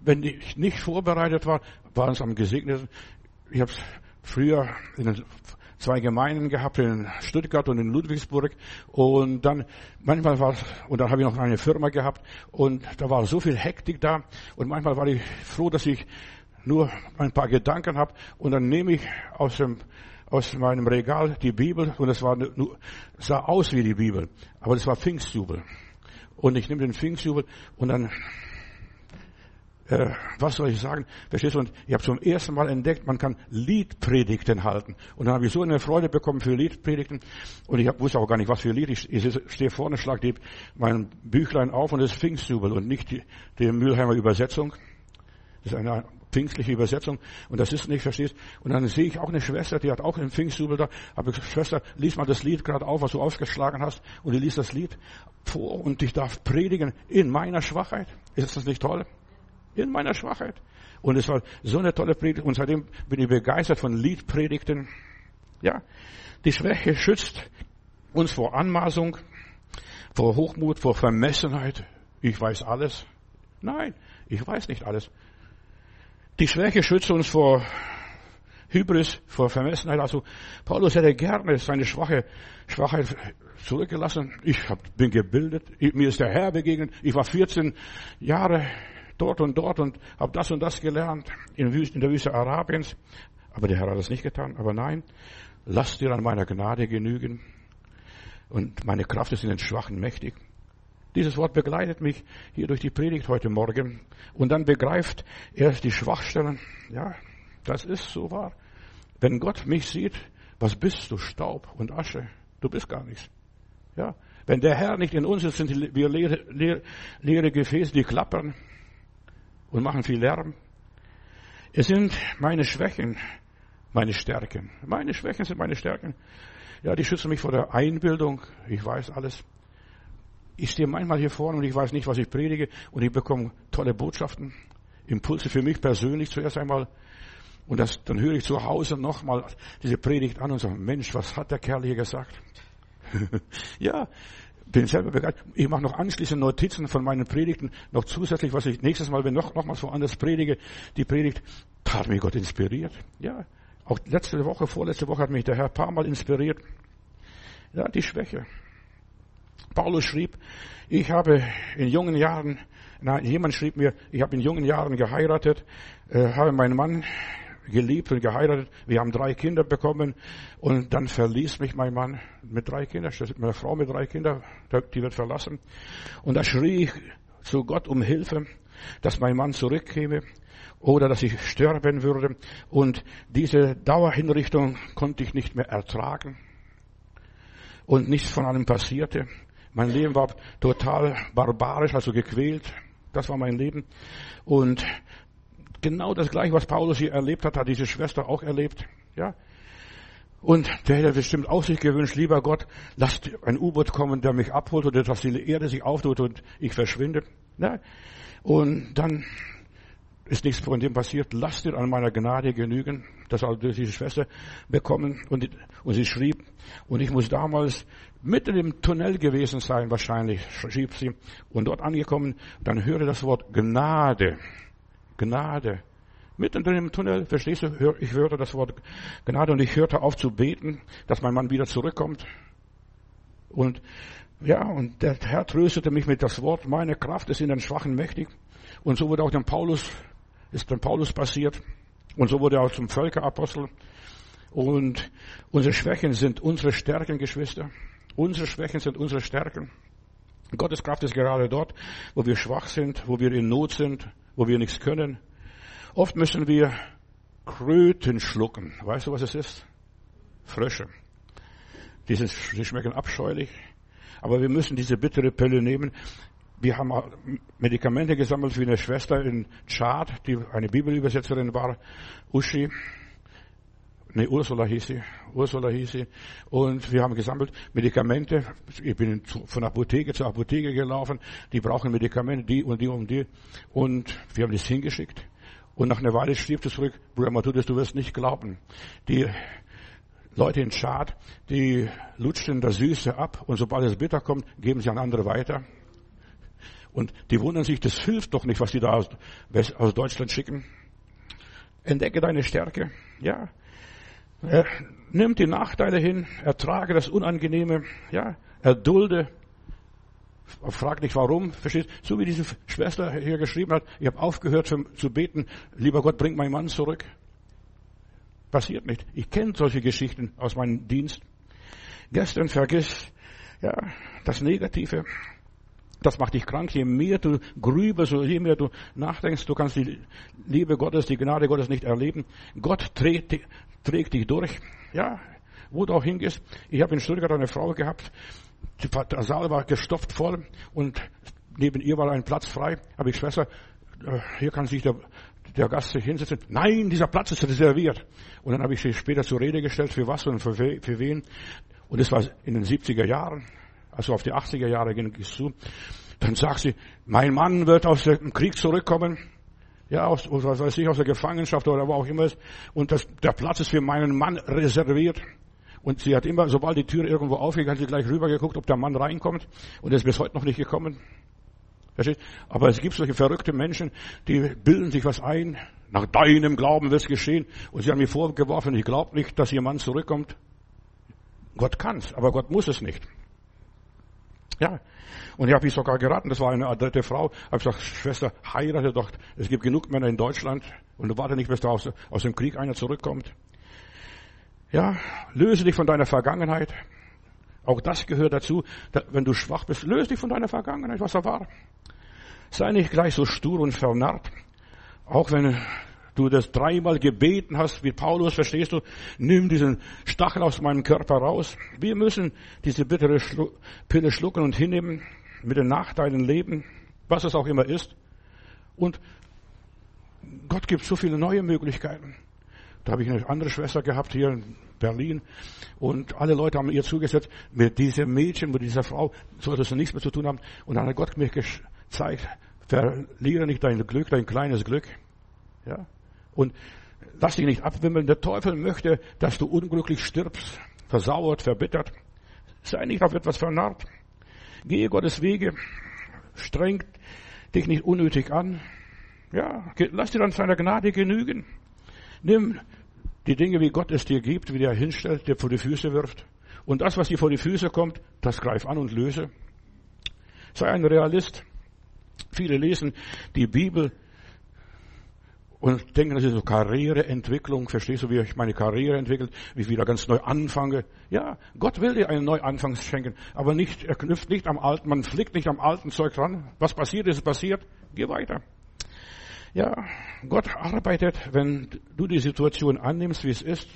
wenn ich nicht vorbereitet war, waren es am gesegneten. Ich habe früher in zwei Gemeinden gehabt, in Stuttgart und in Ludwigsburg. Und dann, manchmal war, und dann habe ich noch eine Firma gehabt, und da war so viel Hektik da, und manchmal war ich froh, dass ich nur ein paar Gedanken habe, und dann nehme ich aus dem, aus meinem Regal die Bibel, und es war nur, sah aus wie die Bibel, aber das war Pfingstjubel. Und ich nehme den Pfingstjubel, und dann äh, was soll ich sagen? Verstehst du? Und ich habe zum ersten Mal entdeckt, man kann Liedpredigten halten. Und dann habe ich so eine Freude bekommen für Liedpredigten. Und ich hab, wusste auch gar nicht, was für Lied. Ich, ich stehe vorne, schlage mein Büchlein auf und es ist Pfingstjubel und nicht die, die Mülheimer Übersetzung. Das ist eine pfingstliche Übersetzung. Und das ist nicht, verstehst? Und dann sehe ich auch eine Schwester, die hat auch einen Pfingstjubel da. Ich, Schwester, lies mal das Lied gerade auf, was du aufgeschlagen hast. Und die liest das Lied vor und ich darf predigen in meiner Schwachheit. Ist das nicht toll? In meiner Schwachheit. Und es war so eine tolle Predigt. Und seitdem bin ich begeistert von Liedpredigten. Ja. Die Schwäche schützt uns vor Anmaßung, vor Hochmut, vor Vermessenheit. Ich weiß alles. Nein, ich weiß nicht alles. Die Schwäche schützt uns vor Hybris, vor Vermessenheit. Also Paulus hätte gerne seine schwache Schwachheit zurückgelassen. Ich hab, bin gebildet, mir ist der Herr begegnet. Ich war 14 Jahre dort und dort und habe das und das gelernt in, der Wüste Arabiens. Aber der Herr hat das nicht getan. Aber nein, lass dir an meiner Gnade genügen. Und meine Kraft ist in den Schwachen mächtig. Dieses Wort begleitet mich hier durch die Predigt heute Morgen. Und dann begreift er die Schwachstellen. Ja, das ist so wahr. Wenn Gott mich sieht, was bist du? Staub und Asche. Du bist gar nichts. Ja, wenn der Herr nicht in uns ist, sind wir leere, leere, leere Gefäße, die klappern und machen viel Lärm. Es sind meine Schwächen, meine Stärken. Meine Schwächen sind meine Stärken. Ja, die schützen mich vor der Einbildung. Ich weiß alles. Ich stehe manchmal hier vorne und ich weiß nicht, was ich predige und ich bekomme tolle Botschaften, Impulse für mich persönlich zuerst einmal. Und das, dann höre ich zu Hause nochmal diese Predigt an und sage, Mensch, was hat der Kerl hier gesagt? *laughs* ja, bin selber begeistert. Ich mache noch anschließend Notizen von meinen Predigten, noch zusätzlich, was ich nächstes Mal, wenn noch, nochmals woanders predige, die Predigt, da hat mich Gott inspiriert. Ja, auch letzte Woche, vorletzte Woche hat mich der Herr ein paar Mal inspiriert. Ja, die Schwäche. Paulus schrieb, ich habe in jungen Jahren, nein, jemand schrieb mir, ich habe in jungen Jahren geheiratet, äh, habe meinen Mann geliebt und geheiratet. Wir haben drei Kinder bekommen und dann verließ mich mein Mann mit drei Kindern, meine Frau mit drei Kindern, die wird verlassen. Und da schrie ich zu Gott um Hilfe, dass mein Mann zurückkäme oder dass ich sterben würde. Und diese Dauerhinrichtung konnte ich nicht mehr ertragen. Und nichts von allem passierte. Mein Leben war total barbarisch, also gequält. Das war mein Leben. Und Genau das gleiche, was Paulus hier erlebt hat, hat diese Schwester auch erlebt. Ja. Und der hätte bestimmt auch sich gewünscht, lieber Gott, lasst ein U-Boot kommen, der mich abholt oder dass die Erde sich auftut und ich verschwinde. Ja. Und dann ist nichts von dem passiert. Lass dir an meiner Gnade genügen. Das hat diese Schwester bekommen und, und sie schrieb, und ich muss damals mitten im Tunnel gewesen sein, wahrscheinlich, schrieb sie, und dort angekommen, dann höre das Wort Gnade. Gnade. Mitten im Tunnel, verstehst du, ich hörte das Wort Gnade und ich hörte auf zu beten, dass mein Mann wieder zurückkommt. Und ja, und der Herr tröstete mich mit das Wort, meine Kraft ist in den Schwachen mächtig. Und so wurde auch dem Paulus, ist dem Paulus passiert. Und so wurde er auch zum Völkerapostel. Und unsere Schwächen sind unsere Stärken, Geschwister. Unsere Schwächen sind unsere Stärken. Gottes Kraft ist gerade dort, wo wir schwach sind, wo wir in Not sind, wo wir nichts können. Oft müssen wir Kröten schlucken. Weißt du, was es ist? Frösche. Die, sind, die schmecken abscheulich. Aber wir müssen diese bittere Pille nehmen. Wir haben Medikamente gesammelt für eine Schwester in Tschad, die eine Bibelübersetzerin war, Uschi. Nee, Ursula hieß sie. Ursula hieß sie. Und wir haben gesammelt Medikamente. Ich bin von Apotheke zu Apotheke gelaufen. Die brauchen Medikamente, die und die und die. Und wir haben das hingeschickt. Und nach einer Weile schrieb es zurück, Bruder Matthäus, du wirst nicht glauben. Die Leute in Tschad, die lutschen das Süße ab und sobald es bitter kommt, geben sie an andere weiter. Und die wundern sich, das hilft doch nicht, was die da aus, aus Deutschland schicken. Entdecke deine Stärke. Ja. Er nimmt die Nachteile hin, ertrage das Unangenehme, ja, erdulde, frag nicht warum, verstehst? So wie diese Schwester hier geschrieben hat, ich habe aufgehört zu beten, lieber Gott, bring meinen Mann zurück. Passiert nicht. Ich kenne solche Geschichten aus meinem Dienst. Gestern vergiss, ja, das Negative. Das macht dich krank. Je mehr du grübelst, je mehr du nachdenkst, du kannst die Liebe Gottes, die Gnade Gottes nicht erleben. Gott trägt, trägt dich durch. Ja, wo du auch hingehst. Ich habe in Stuttgart eine Frau gehabt, der Saal war gestopft voll und neben ihr war ein Platz frei. Habe ich Schwester, äh, hier kann sich der, der Gast sich hinsetzen. Nein, dieser Platz ist reserviert. Und dann habe ich sie später zur Rede gestellt, für was und für, für wen. Und es war in den 70er Jahren also auf die 80er Jahre ging es zu, dann sagt sie, mein Mann wird aus dem Krieg zurückkommen, ja, aus, was weiß ich, aus der Gefangenschaft oder wo auch immer ist, und das, der Platz ist für meinen Mann reserviert. Und sie hat immer, sobald die Tür irgendwo aufgeht, hat sie gleich rübergeguckt, ob der Mann reinkommt, und er ist bis heute noch nicht gekommen. Aber es gibt solche verrückte Menschen, die bilden sich was ein, nach deinem Glauben wird es geschehen, und sie haben mir vorgeworfen, ich glaube nicht, dass ihr Mann zurückkommt. Gott kann's, aber Gott muss es nicht. Ja. Und ich habe mich sogar geraten, das war eine adrette Frau, habe gesagt, Schwester, heirate doch, es gibt genug Männer in Deutschland und du warte nicht, bis da aus, aus dem Krieg einer zurückkommt. Ja, löse dich von deiner Vergangenheit. Auch das gehört dazu, wenn du schwach bist, löse dich von deiner Vergangenheit, was da war. Sei nicht gleich so stur und vernarrt. Auch wenn du das dreimal gebeten hast, wie Paulus, verstehst du, nimm diesen Stachel aus meinem Körper raus. Wir müssen diese bittere Schlu Pille schlucken und hinnehmen, mit den Nachteilen leben, was es auch immer ist. Und Gott gibt so viele neue Möglichkeiten. Da habe ich eine andere Schwester gehabt hier in Berlin und alle Leute haben ihr zugesetzt, mit diesem Mädchen, mit dieser Frau solltest du nichts mehr zu tun haben. Und dann hat Gott mir gezeigt, verliere nicht dein Glück, dein kleines Glück. Ja, und lass dich nicht abwimmeln. Der Teufel möchte, dass du unglücklich stirbst, versauert, verbittert. Sei nicht auf etwas vernarrt. Gehe Gottes Wege. Streng dich nicht unnötig an. Ja, lass dir dann seiner Gnade genügen. Nimm die Dinge, wie Gott es dir gibt, wie er hinstellt, dir vor die Füße wirft. Und das, was dir vor die Füße kommt, das greif an und löse. Sei ein Realist. Viele lesen die Bibel und denken, das ist so Karriereentwicklung. Verstehst du, wie ich meine Karriere entwickelt, wie ich wieder ganz neu anfange? Ja, Gott will dir einen Neuanfang schenken, aber nicht, er knüpft nicht am alten, man flickt nicht am alten Zeug dran. Was passiert ist, passiert. Geh weiter. Ja, Gott arbeitet, wenn du die Situation annimmst, wie es ist.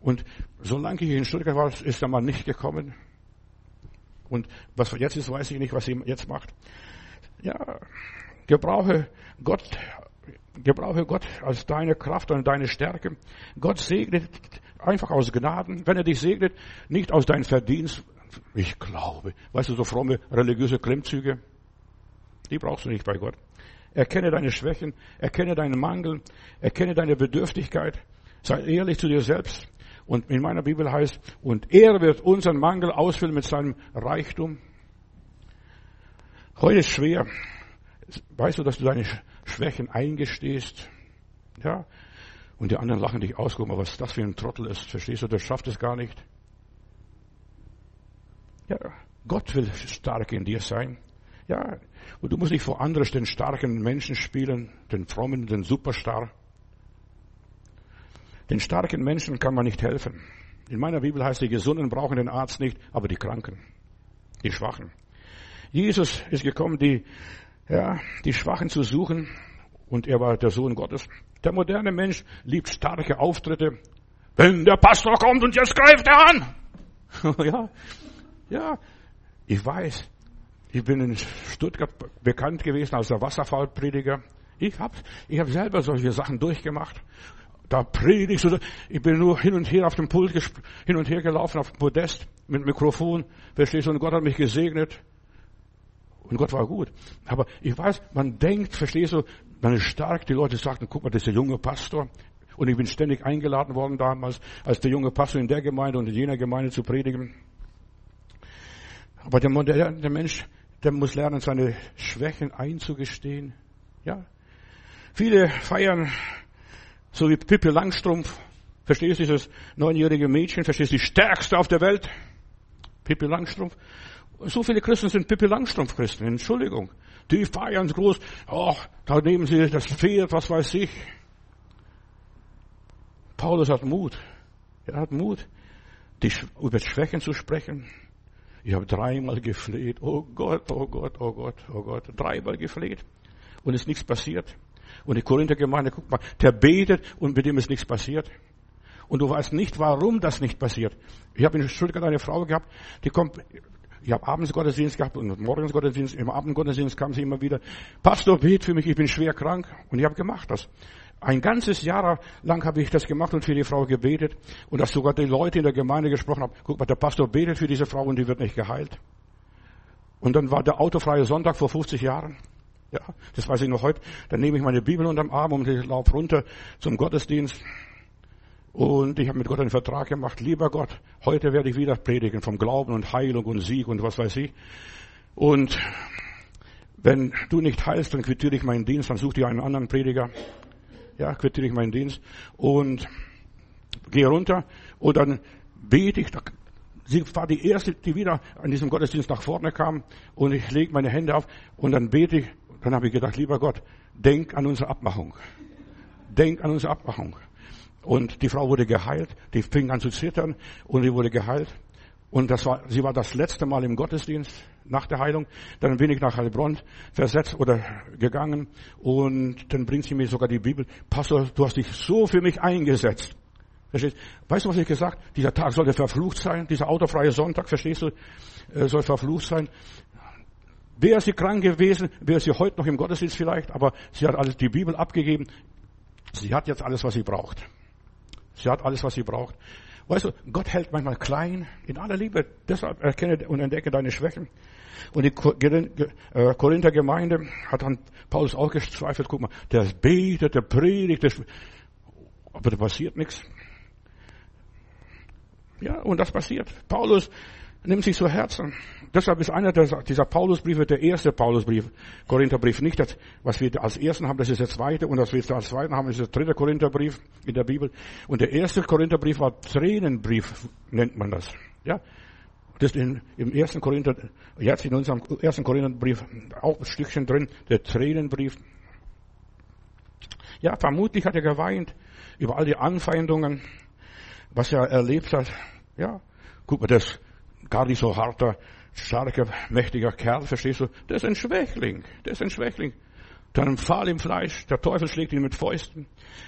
Und solange ich in Stuttgart war, ist der Mann nicht gekommen. Und was jetzt ist, weiß ich nicht, was er jetzt macht. Ja, gebrauche Gott Gebrauche Gott als deine Kraft und deine Stärke. Gott segnet einfach aus Gnaden. Wenn er dich segnet, nicht aus deinem Verdienst. Ich glaube. Weißt du, so fromme religiöse Klemmzüge, die brauchst du nicht bei Gott. Erkenne deine Schwächen, erkenne deinen Mangel, erkenne deine Bedürftigkeit. Sei ehrlich zu dir selbst. Und in meiner Bibel heißt, und er wird unseren Mangel ausfüllen mit seinem Reichtum. Heute ist schwer. Weißt du, dass du deine Schwächen eingestehst? Ja. Und die anderen lachen dich aus, guck mal, was das für ein Trottel ist. Verstehst du, der schafft es gar nicht. Ja, Gott will stark in dir sein. Ja, und du musst nicht vor anderen den starken Menschen spielen, den frommen, den Superstar. Den starken Menschen kann man nicht helfen. In meiner Bibel heißt, die Gesunden brauchen den Arzt nicht, aber die Kranken, die Schwachen. Jesus ist gekommen, die, ja, die Schwachen zu suchen, und er war der Sohn Gottes. Der moderne Mensch liebt starke Auftritte. Wenn der Pastor kommt und jetzt greift er an. *laughs* ja, ja, ich weiß. Ich bin in Stuttgart bekannt gewesen als der Wasserfallprediger. Ich habe ich hab selber solche Sachen durchgemacht. Da predigst du, ich bin nur hin und her auf dem Pult, hin und her gelaufen auf dem Podest mit Mikrofon. Verstehst du? Und Gott hat mich gesegnet. Und Gott war gut. Aber ich weiß, man denkt, verstehst du, man ist stark. Die Leute sagten, guck mal, das ist der junge Pastor. Und ich bin ständig eingeladen worden damals, als der junge Pastor in der Gemeinde und in jener Gemeinde zu predigen. Aber der moderne Mensch, der muss lernen, seine Schwächen einzugestehen. Ja. Viele feiern, so wie Pippi Langstrumpf. Verstehst du dieses neunjährige Mädchen? Verstehst du, die stärkste auf der Welt? Pippi Langstrumpf. So viele Christen sind Pippi Langstrumpf Christen. Entschuldigung. Die feiern groß. Ach, da nehmen sie das Pferd, was weiß ich. Paulus hat Mut. Er hat Mut, die, über Schwächen zu sprechen. Ich habe dreimal gefleht. Oh Gott, oh Gott, oh Gott, oh Gott. Dreimal gefleht. Und ist nichts passiert. Und die Korinther-Gemeinde, guck mal, der betet und mit dem ist nichts passiert. Und du weißt nicht, warum das nicht passiert. Ich habe in Stuttgart eine Frau gehabt, die kommt ich habe abends Gottesdienst gehabt und morgens Gottesdienst. Im Abendgottesdienst kam sie immer wieder. Pastor, bet für mich, ich bin schwer krank. Und ich habe gemacht das. Ein ganzes Jahr lang habe ich das gemacht und für die Frau gebetet. Und dass sogar die Leute in der Gemeinde gesprochen haben, guck mal, der Pastor betet für diese Frau und die wird nicht geheilt. Und dann war der autofreie Sonntag vor 50 Jahren. Ja, das weiß ich noch heute. Dann nehme ich meine Bibel unterm Arm und ich laufe runter zum Gottesdienst. Und ich habe mit Gott einen Vertrag gemacht, lieber Gott, heute werde ich wieder predigen vom Glauben und Heilung und Sieg und was weiß ich. Und wenn du nicht heilst, dann quittiere ich meinen Dienst, dann such dir einen anderen Prediger. Ja, quittiere ich meinen Dienst und gehe runter und dann bete ich. Sie war die erste, die wieder an diesem Gottesdienst nach vorne kam und ich lege meine Hände auf und dann bete ich. Dann habe ich gedacht, lieber Gott, denk an unsere Abmachung. Denk an unsere Abmachung. Und die Frau wurde geheilt, die fing an zu zittern und die wurde geheilt. Und das war, sie war das letzte Mal im Gottesdienst nach der Heilung. Dann bin ich nach Heilbronn versetzt oder gegangen und dann bringt sie mir sogar die Bibel. Pastor, du hast dich so für mich eingesetzt. Verstehst? Weißt du, was ich gesagt? Dieser Tag sollte verflucht sein. Dieser autofreie Sonntag, verstehst du, äh, soll verflucht sein. Wäre sie krank gewesen, wäre sie heute noch im Gottesdienst vielleicht, aber sie hat alles die Bibel abgegeben. Sie hat jetzt alles, was sie braucht. Sie hat alles, was sie braucht. Weißt du, Gott hält manchmal klein, in aller Liebe. Deshalb erkenne und entdecke deine Schwächen. Und die äh, Korinther Gemeinde hat dann Paulus auch gezweifelt. Guck mal, der betet, der predigt, der, aber da passiert nichts. Ja, und das passiert. Paulus nimmt sich zu Herzen. Deshalb ist einer dieser Paulusbriefe der erste Paulusbrief, Korintherbrief. Nicht das, was wir als ersten haben, das ist der zweite. Und was wir als zweiten haben, ist der dritte Korintherbrief in der Bibel. Und der erste Korintherbrief war Tränenbrief, nennt man das. Ja. Das ist in, im ersten Korinther, jetzt in unserem ersten Korintherbrief auch ein Stückchen drin, der Tränenbrief. Ja, vermutlich hat er geweint über all die Anfeindungen, was er erlebt hat. Ja, guck mal, das gar nicht so harter, starker, mächtiger Kerl, verstehst du? Der ist ein Schwächling. Der ist ein Schwächling. Dann Pfahl im Fleisch, der Teufel schlägt ihn mit Fäusten.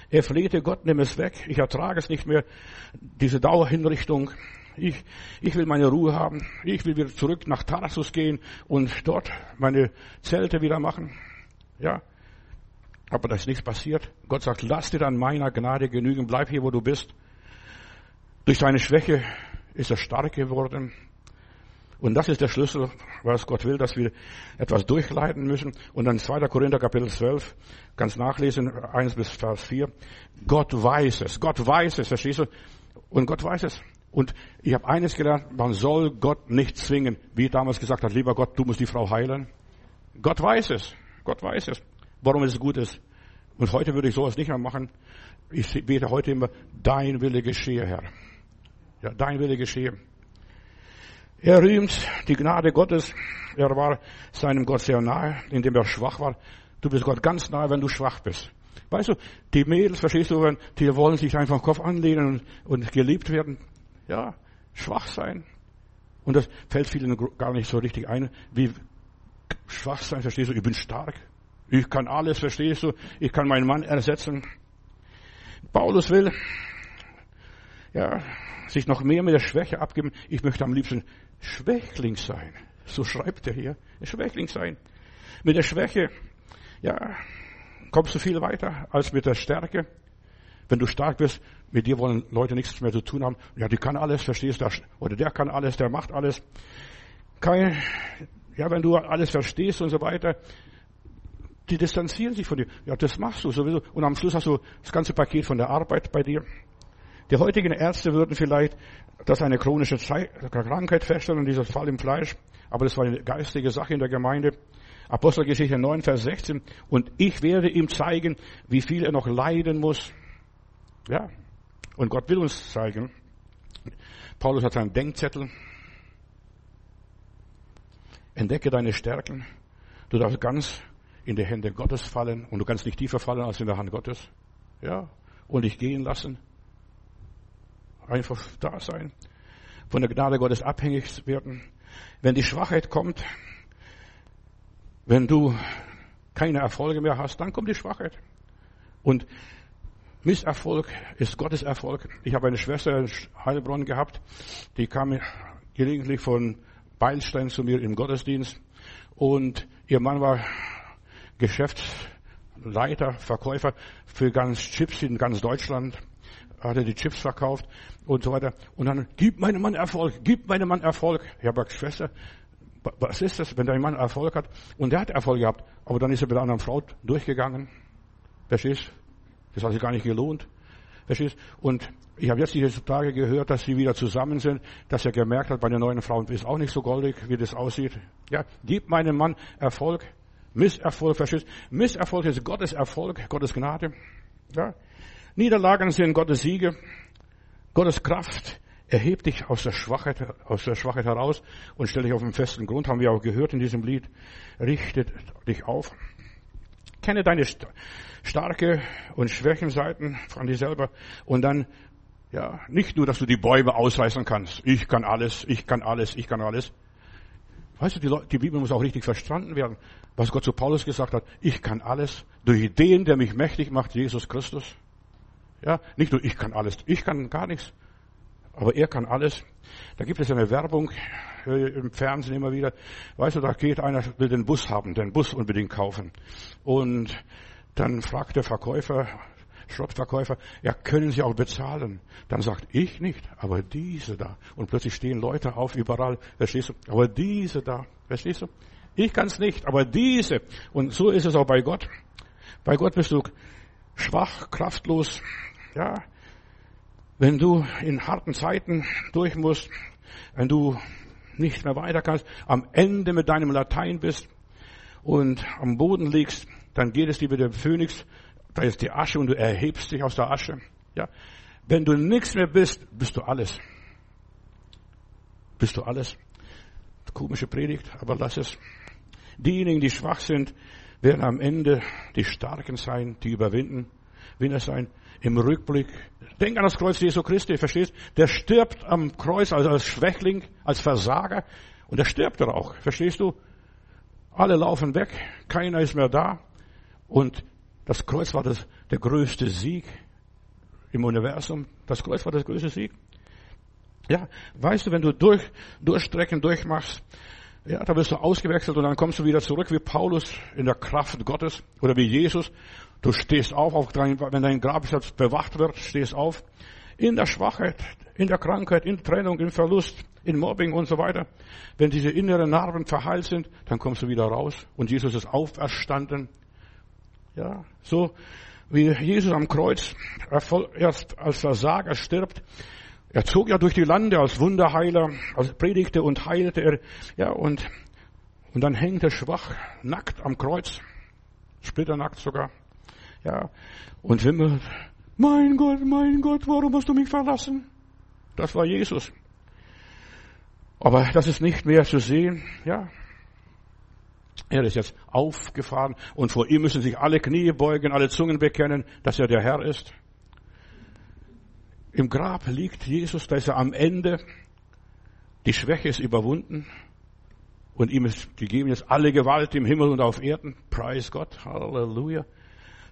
Er flehte Gott, nimm es weg. Ich ertrage es nicht mehr. Diese Dauerhinrichtung. Ich, ich will meine Ruhe haben. Ich will wieder zurück nach Tarsus gehen und dort meine Zelte wieder machen. Ja. Aber da ist nichts passiert. Gott sagt, lass dir an meiner Gnade genügen. Bleib hier, wo du bist. Durch seine Schwäche ist er stark geworden. Und das ist der Schlüssel, was Gott will, dass wir etwas durchleiten müssen. Und dann 2. Korinther Kapitel 12, ganz nachlesen, 1 bis Vers 4. Gott weiß es, Gott weiß es, verstehst du? Und Gott weiß es. Und ich habe eines gelernt, man soll Gott nicht zwingen, wie damals gesagt hat, lieber Gott, du musst die Frau heilen. Gott weiß es, Gott weiß es, warum es gut ist. Und heute würde ich sowas nicht mehr machen. Ich bete heute immer, dein Wille geschehe, Herr. Ja, dein Wille geschehe. Er rühmt die Gnade Gottes. Er war seinem Gott sehr nahe, indem er schwach war. Du bist Gott ganz nahe, wenn du schwach bist. Weißt du, die Mädels, verstehst du, die wollen sich einfach Kopf anlehnen und, und geliebt werden. Ja, schwach sein. Und das fällt vielen gar nicht so richtig ein. Wie schwach sein, verstehst du? Ich bin stark. Ich kann alles, verstehst du? Ich kann meinen Mann ersetzen. Paulus will, ja, sich noch mehr mit der Schwäche abgeben. Ich möchte am liebsten Schwächling sein. So schreibt er hier. Schwächling sein. Mit der Schwäche, ja, kommst du viel weiter als mit der Stärke. Wenn du stark bist, mit dir wollen Leute nichts mehr zu tun haben. Ja, die kann alles, verstehst du? Oder der kann alles, der macht alles. Kein, ja, wenn du alles verstehst und so weiter, die distanzieren sich von dir. Ja, das machst du sowieso. Und am Schluss hast du das ganze Paket von der Arbeit bei dir. Die heutigen Ärzte würden vielleicht das eine chronische Krankheit feststellen, dieser Fall im Fleisch. Aber das war eine geistige Sache in der Gemeinde. Apostelgeschichte 9, Vers 16. Und ich werde ihm zeigen, wie viel er noch leiden muss. Ja. Und Gott will uns zeigen. Paulus hat seinen Denkzettel. Entdecke deine Stärken. Du darfst ganz in die Hände Gottes fallen und du kannst nicht tiefer fallen als in der Hand Gottes. Ja. Und dich gehen lassen. Einfach da sein. Von der Gnade Gottes abhängig werden. Wenn die Schwachheit kommt, wenn du keine Erfolge mehr hast, dann kommt die Schwachheit. Und Misserfolg ist Gottes Erfolg. Ich habe eine Schwester in Heilbronn gehabt, die kam gelegentlich von Beilstein zu mir im Gottesdienst und ihr Mann war Geschäftsleiter, Verkäufer für ganz Chips in ganz Deutschland hat er die Chips verkauft und so weiter. Und dann, gib meinem Mann Erfolg, gib meinem Mann Erfolg. Habe gesagt, Schwester, was ist das, wenn dein Mann Erfolg hat? Und der hat Erfolg gehabt, aber dann ist er mit einer anderen Frau durchgegangen. Verstehst? Das hat sich gar nicht gelohnt. Verstehst? Und ich habe jetzt diese Tage gehört, dass sie wieder zusammen sind, dass er gemerkt hat, bei der neuen Frau ist auch nicht so goldig, wie das aussieht. Ja, gib meinem Mann Erfolg. Misserfolg, verstehst? Misserfolg ist Gottes Erfolg, Gottes Gnade. Ja. Niederlagen sind Gottes Siege, Gottes Kraft erhebt dich aus der Schwachheit, aus der Schwachheit heraus und stell dich auf einen festen Grund, haben wir auch gehört in diesem Lied. Richtet dich auf. Kenne deine starke und schwächen Seiten von dir selber und dann, ja, nicht nur, dass du die Bäume ausreißen kannst. Ich kann alles, ich kann alles, ich kann alles. Weißt du, die, Leute, die Bibel muss auch richtig verstanden werden, was Gott zu Paulus gesagt hat. Ich kann alles durch den, der mich mächtig macht, Jesus Christus. Ja, nicht nur ich kann alles, ich kann gar nichts, aber er kann alles. Da gibt es eine Werbung im Fernsehen immer wieder. Weißt du, da geht einer, will den Bus haben, den Bus unbedingt kaufen. Und dann fragt der Verkäufer, Schrottverkäufer, ja, können Sie auch bezahlen? Dann sagt ich nicht, aber diese da. Und plötzlich stehen Leute auf überall, verstehst du? Aber diese da, verstehst du? Ich kann es nicht, aber diese. Und so ist es auch bei Gott. Bei Gott bist du schwach, kraftlos, ja, wenn du in harten Zeiten durch musst, wenn du nicht mehr weiter kannst, am Ende mit deinem Latein bist und am Boden liegst, dann geht es dir wie der Phönix, da ist die Asche und du erhebst dich aus der Asche. Ja, wenn du nichts mehr bist, bist du alles. Bist du alles. Komische Predigt, aber lass es. Diejenigen, die schwach sind, werden am Ende die Starken sein, die überwinden. Winner sein im Rückblick. Denk an das Kreuz Jesu Christi, verstehst? Der stirbt am Kreuz also als Schwächling, als Versager und er stirbt er auch, verstehst du? Alle laufen weg, keiner ist mehr da und das Kreuz war das, der größte Sieg im Universum. Das Kreuz war der größte Sieg. Ja, weißt du, wenn du durch, Durchstrecken durchmachst, ja, da wirst du ausgewechselt und dann kommst du wieder zurück wie Paulus in der Kraft Gottes oder wie Jesus Du stehst auf, auch wenn dein Grabplatz bewacht wird, stehst auf. In der Schwachheit, in der Krankheit, in Trennung, in Verlust, in Mobbing und so weiter. Wenn diese inneren Narben verheilt sind, dann kommst du wieder raus und Jesus ist auferstanden. Ja, so wie Jesus am Kreuz erst als Versager stirbt. Er zog ja durch die Lande als Wunderheiler, als predigte und heilte er, ja, und, und dann hängt er schwach, nackt am Kreuz, splitternackt sogar, ja, und wimmelt, mein Gott, mein Gott, warum hast du mich verlassen? Das war Jesus. Aber das ist nicht mehr zu sehen, ja. Er ist jetzt aufgefahren und vor ihm müssen sich alle Knie beugen, alle Zungen bekennen, dass er der Herr ist. Im Grab liegt Jesus, da ist er am Ende. Die Schwäche ist überwunden und ihm ist gegeben jetzt alle Gewalt im Himmel und auf Erden. Preis Gott. Halleluja.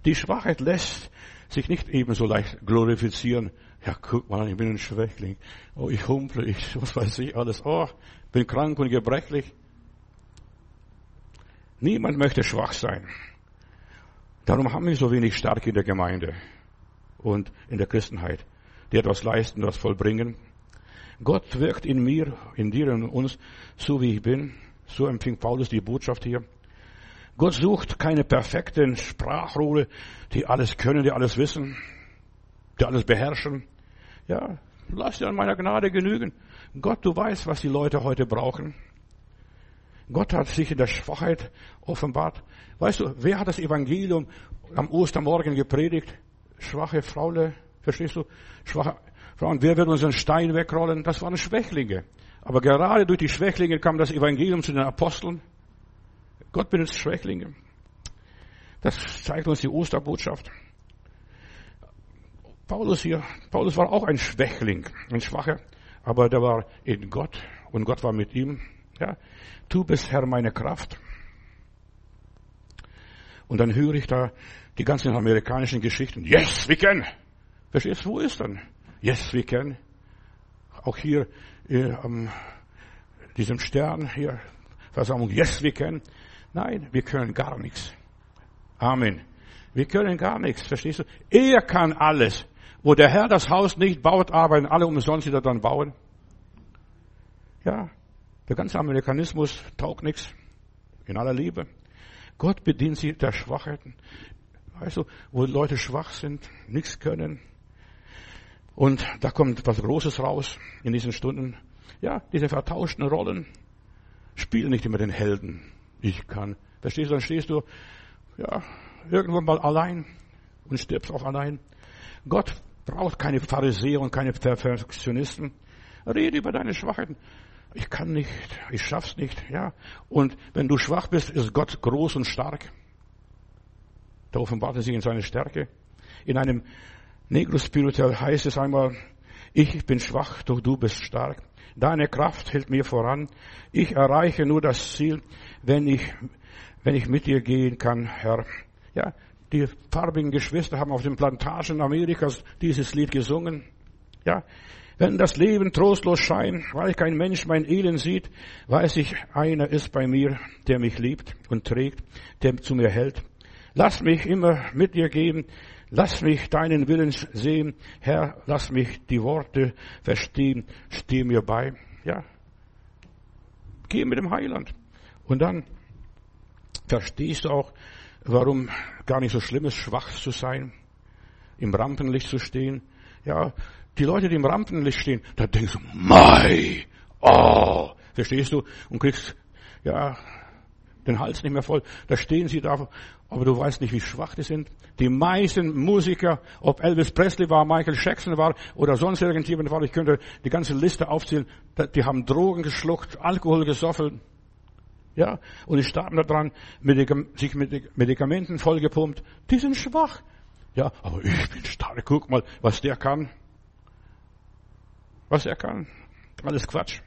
Die Schwachheit lässt sich nicht ebenso leicht glorifizieren. Ja, guck mal, ich bin ein Schwächling. Oh, ich humple, ich, *laughs* was weiß ich alles. Oh, bin krank und gebrechlich. Niemand möchte schwach sein. Darum haben wir so wenig Starke in der Gemeinde und in der Christenheit, die etwas leisten, was vollbringen. Gott wirkt in mir, in dir und uns, so wie ich bin. So empfing Paulus die Botschaft hier. Gott sucht keine perfekten Sprachrohre, die alles können, die alles wissen, die alles beherrschen. Ja, lass dir an meiner Gnade genügen. Gott, du weißt, was die Leute heute brauchen. Gott hat sich in der Schwachheit offenbart. Weißt du, wer hat das Evangelium am Ostermorgen gepredigt? Schwache Fraule, verstehst du? Schwache Frauen, wer wird unseren Stein wegrollen? Das waren Schwächlinge. Aber gerade durch die Schwächlinge kam das Evangelium zu den Aposteln. Gott benutzt Schwächlinge. Das zeigt uns die Osterbotschaft. Paulus hier, Paulus war auch ein Schwächling, ein Schwacher, aber der war in Gott und Gott war mit ihm. Ja, du bist Herr meine Kraft. Und dann höre ich da die ganzen amerikanischen Geschichten. Yes, we can. Verstehst du, wo ist dann? Yes, we can. Auch hier äh, diesem Stern hier Versammlung. Yes, we can. Nein, wir können gar nichts. Amen. Wir können gar nichts, verstehst du? Er kann alles. Wo der Herr das Haus nicht baut, arbeiten alle umsonst, die da dann bauen. Ja, der ganze Amerikanismus taugt nichts. In aller Liebe. Gott bedient sich der Schwachheiten. Weißt du, wo Leute schwach sind, nichts können. Und da kommt was Großes raus in diesen Stunden. Ja, diese vertauschten Rollen spielen nicht immer den Helden ich kann. Verstehst du, dann stehst du, ja, irgendwann mal allein und stirbst auch allein. Gott braucht keine Pharisäer und keine Perfektionisten. Rede über deine Schwachheiten. Ich kann nicht, ich schaff's nicht, ja. Und wenn du schwach bist, ist Gott groß und stark. Da offenbart er sich in seine Stärke. In einem Negro Spiritual heißt es einmal, ich bin schwach, doch du bist stark. Deine Kraft hält mir voran. Ich erreiche nur das Ziel, wenn ich, wenn ich mit dir gehen kann, Herr. Ja, die farbigen Geschwister haben auf den Plantagen Amerikas dieses Lied gesungen. Ja, wenn das Leben trostlos scheint, weil kein Mensch mein Elend sieht, weiß ich, einer ist bei mir, der mich liebt und trägt, der zu mir hält. Lass mich immer mit dir gehen, lass mich deinen Willen sehen, Herr, lass mich die Worte verstehen, steh mir bei. Ja, geh mit dem Heiland. Und dann verstehst du auch, warum gar nicht so schlimm ist, schwach zu sein, im Rampenlicht zu stehen. Ja, die Leute, die im Rampenlicht stehen, da denkst du, Mai, oh, verstehst du? Und kriegst, ja, den Hals nicht mehr voll. Da stehen sie da, aber du weißt nicht, wie schwach die sind. Die meisten Musiker, ob Elvis Presley war, Michael Jackson war oder sonst irgendjemand war, ich könnte die ganze Liste aufzählen, die haben Drogen geschluckt, Alkohol gesoffen, ja, und die starben da dran, sich mit Medikamenten vollgepumpt. Die sind schwach. Ja, aber ich bin stark. Guck mal, was der kann. Was er kann. Alles Quatsch.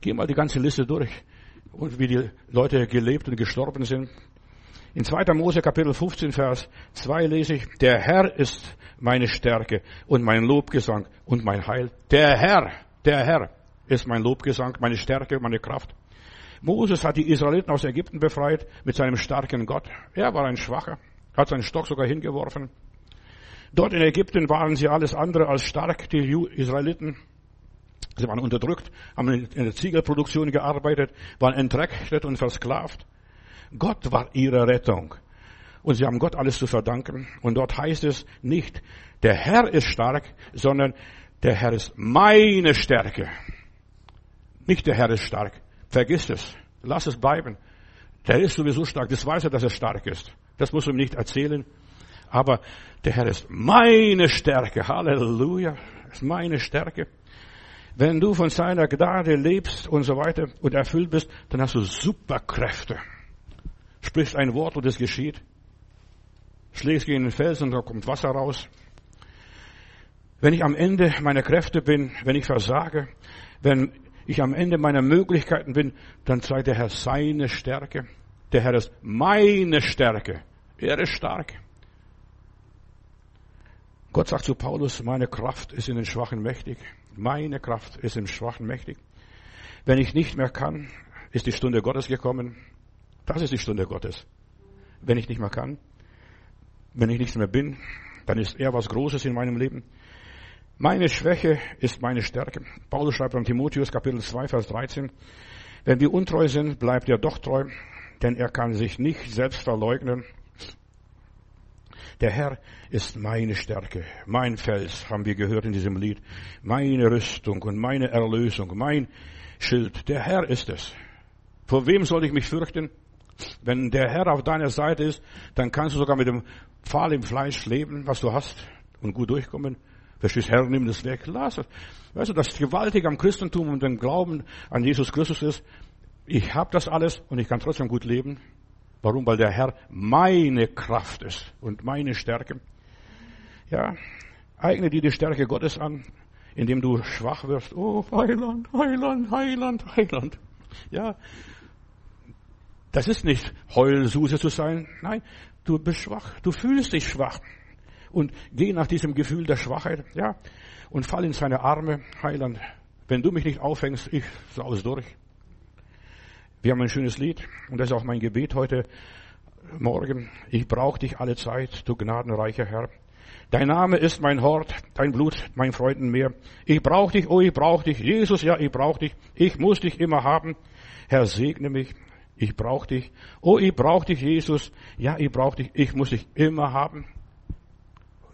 Geh mal die ganze Liste durch. Und wie die Leute gelebt und gestorben sind. In 2. Mose Kapitel 15 Vers 2 lese ich, der Herr ist meine Stärke und mein Lobgesang und mein Heil. Der Herr, der Herr ist mein Lobgesang, meine Stärke, meine Kraft. Moses hat die Israeliten aus Ägypten befreit mit seinem starken Gott. Er war ein Schwacher, hat seinen Stock sogar hingeworfen. Dort in Ägypten waren sie alles andere als stark, die Israeliten. Sie waren unterdrückt, haben in der Ziegelproduktion gearbeitet, waren entrechtet und versklavt. Gott war ihre Rettung. Und sie haben Gott alles zu verdanken. Und dort heißt es nicht, der Herr ist stark, sondern der Herr ist meine Stärke. Nicht der Herr ist stark. Vergiss es. Lass es bleiben. Der ist sowieso stark. Das weiß er, dass er stark ist. Das muss ihm nicht erzählen. Aber der Herr ist meine Stärke. Halleluja. Ist meine Stärke. Wenn du von seiner Gnade lebst und so weiter und erfüllt bist, dann hast du Superkräfte. Sprichst ein Wort und es geschieht. Schlägst gegen den Felsen und da kommt Wasser raus. Wenn ich am Ende meiner Kräfte bin, wenn ich versage, wenn ich am Ende meiner Möglichkeiten bin, dann zeigt der Herr seine Stärke. Der Herr ist meine Stärke. Er ist stark. Gott sagt zu Paulus, meine Kraft ist in den Schwachen mächtig. Meine Kraft ist im Schwachen mächtig. Wenn ich nicht mehr kann, ist die Stunde Gottes gekommen. Das ist die Stunde Gottes. Wenn ich nicht mehr kann, wenn ich nichts mehr bin, dann ist er was Großes in meinem Leben. Meine Schwäche ist meine Stärke. Paulus schreibt an Timotheus Kapitel 2, Vers 13. Wenn wir untreu sind, bleibt er doch treu, denn er kann sich nicht selbst verleugnen. Der Herr ist meine Stärke, mein Fels, haben wir gehört in diesem Lied, meine Rüstung und meine Erlösung, mein Schild. Der Herr ist es. Vor wem soll ich mich fürchten? Wenn der Herr auf deiner Seite ist, dann kannst du sogar mit dem Pfahl im Fleisch leben, was du hast, und gut durchkommen. Verstehst, Herr, nimm das weg, lass es. Weißt du, das Gewaltige am Christentum und dem Glauben an Jesus Christus ist, ich habe das alles und ich kann trotzdem gut leben. Warum? Weil der Herr meine Kraft ist und meine Stärke. Ja, eigne dir die Stärke Gottes an, indem du schwach wirst. Oh, Heiland, Heiland, Heiland, Heiland. Ja, das ist nicht Heulsuse zu sein. Nein, du bist schwach. Du fühlst dich schwach. Und geh nach diesem Gefühl der Schwachheit, ja, und fall in seine Arme, Heiland. Wenn du mich nicht aufhängst, ich saus durch. Wir haben ein schönes Lied und das ist auch mein Gebet heute Morgen. Ich brauche dich alle Zeit, du gnadenreicher Herr. Dein Name ist mein Hort, dein Blut mein Freudenmeer. Ich brauche dich, oh, ich brauche dich. Jesus, ja, ich brauche dich. Ich muss dich immer haben. Herr, segne mich. Ich brauche dich. Oh, ich brauche dich, Jesus. Ja, ich brauche dich. Ich muss dich immer haben.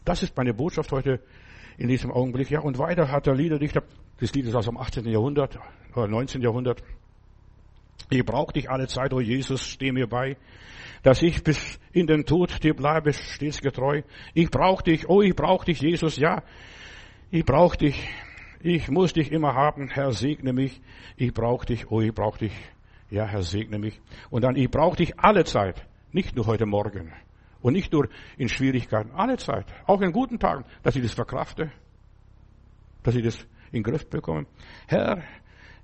Das ist meine Botschaft heute in diesem Augenblick. Ja, und weiter hat der Liederdichter, das Lied ist aus dem 18. Jahrhundert, oder 19. Jahrhundert, ich brauche dich alle Zeit, oh Jesus, steh mir bei, dass ich bis in den Tod dir bleibe stets getreu. Ich brauche dich, oh, ich brauche dich, Jesus, ja. Ich brauche dich. Ich muss dich immer haben, Herr, segne mich. Ich brauche dich, oh, ich brauche dich. Ja, Herr, segne mich. Und dann, ich brauche dich alle Zeit, nicht nur heute Morgen. Und nicht nur in Schwierigkeiten, alle Zeit. Auch in guten Tagen, dass ich das verkrafte. Dass ich das in den Griff bekomme. Herr,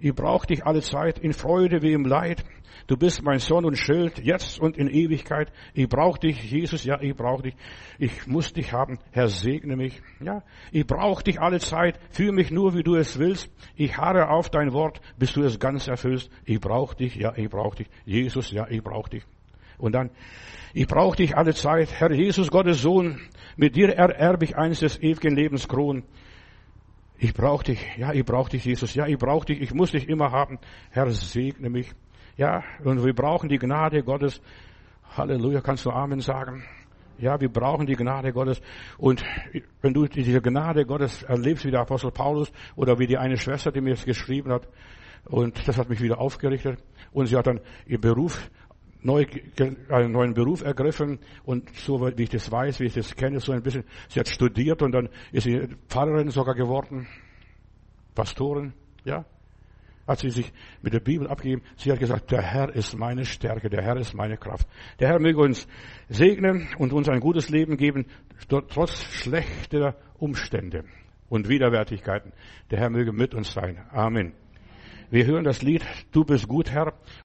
ich brauche dich alle Zeit, in Freude wie im Leid. Du bist mein Sohn und Schild, jetzt und in Ewigkeit. Ich brauche dich, Jesus, ja, ich brauche dich. Ich muss dich haben. Herr, segne mich. Ja, ich brauche dich alle Zeit. Führe mich nur, wie du es willst. Ich harre auf dein Wort, bis du es ganz erfüllst. Ich brauche dich, ja, ich brauche dich. Jesus, ja, ich brauche dich. Und dann, ich brauche dich alle Zeit. Herr Jesus, Gottes Sohn, mit dir ererbe ich eines des ewigen Lebens Kron. Ich brauche dich. Ja, ich brauche dich, Jesus. Ja, ich brauche dich. Ich muss dich immer haben. Herr, segne mich. Ja, und wir brauchen die Gnade Gottes. Halleluja, kannst du Amen sagen? Ja, wir brauchen die Gnade Gottes. Und wenn du diese Gnade Gottes erlebst, wie der Apostel Paulus oder wie die eine Schwester, die mir das geschrieben hat, und das hat mich wieder aufgerichtet. Und sie hat dann ihr Beruf neu, einen neuen Beruf ergriffen und so wie ich das weiß, wie ich das kenne, so ein bisschen, sie hat studiert und dann ist sie Pfarrerin sogar geworden, Pastorin, ja, hat sie sich mit der Bibel abgegeben. Sie hat gesagt, der Herr ist meine Stärke, der Herr ist meine Kraft. Der Herr möge uns segnen und uns ein gutes Leben geben, trotz schlechter Umstände und Widerwärtigkeiten. Der Herr möge mit uns sein. Amen. Wir hören das Lied, du bist gut, Herr.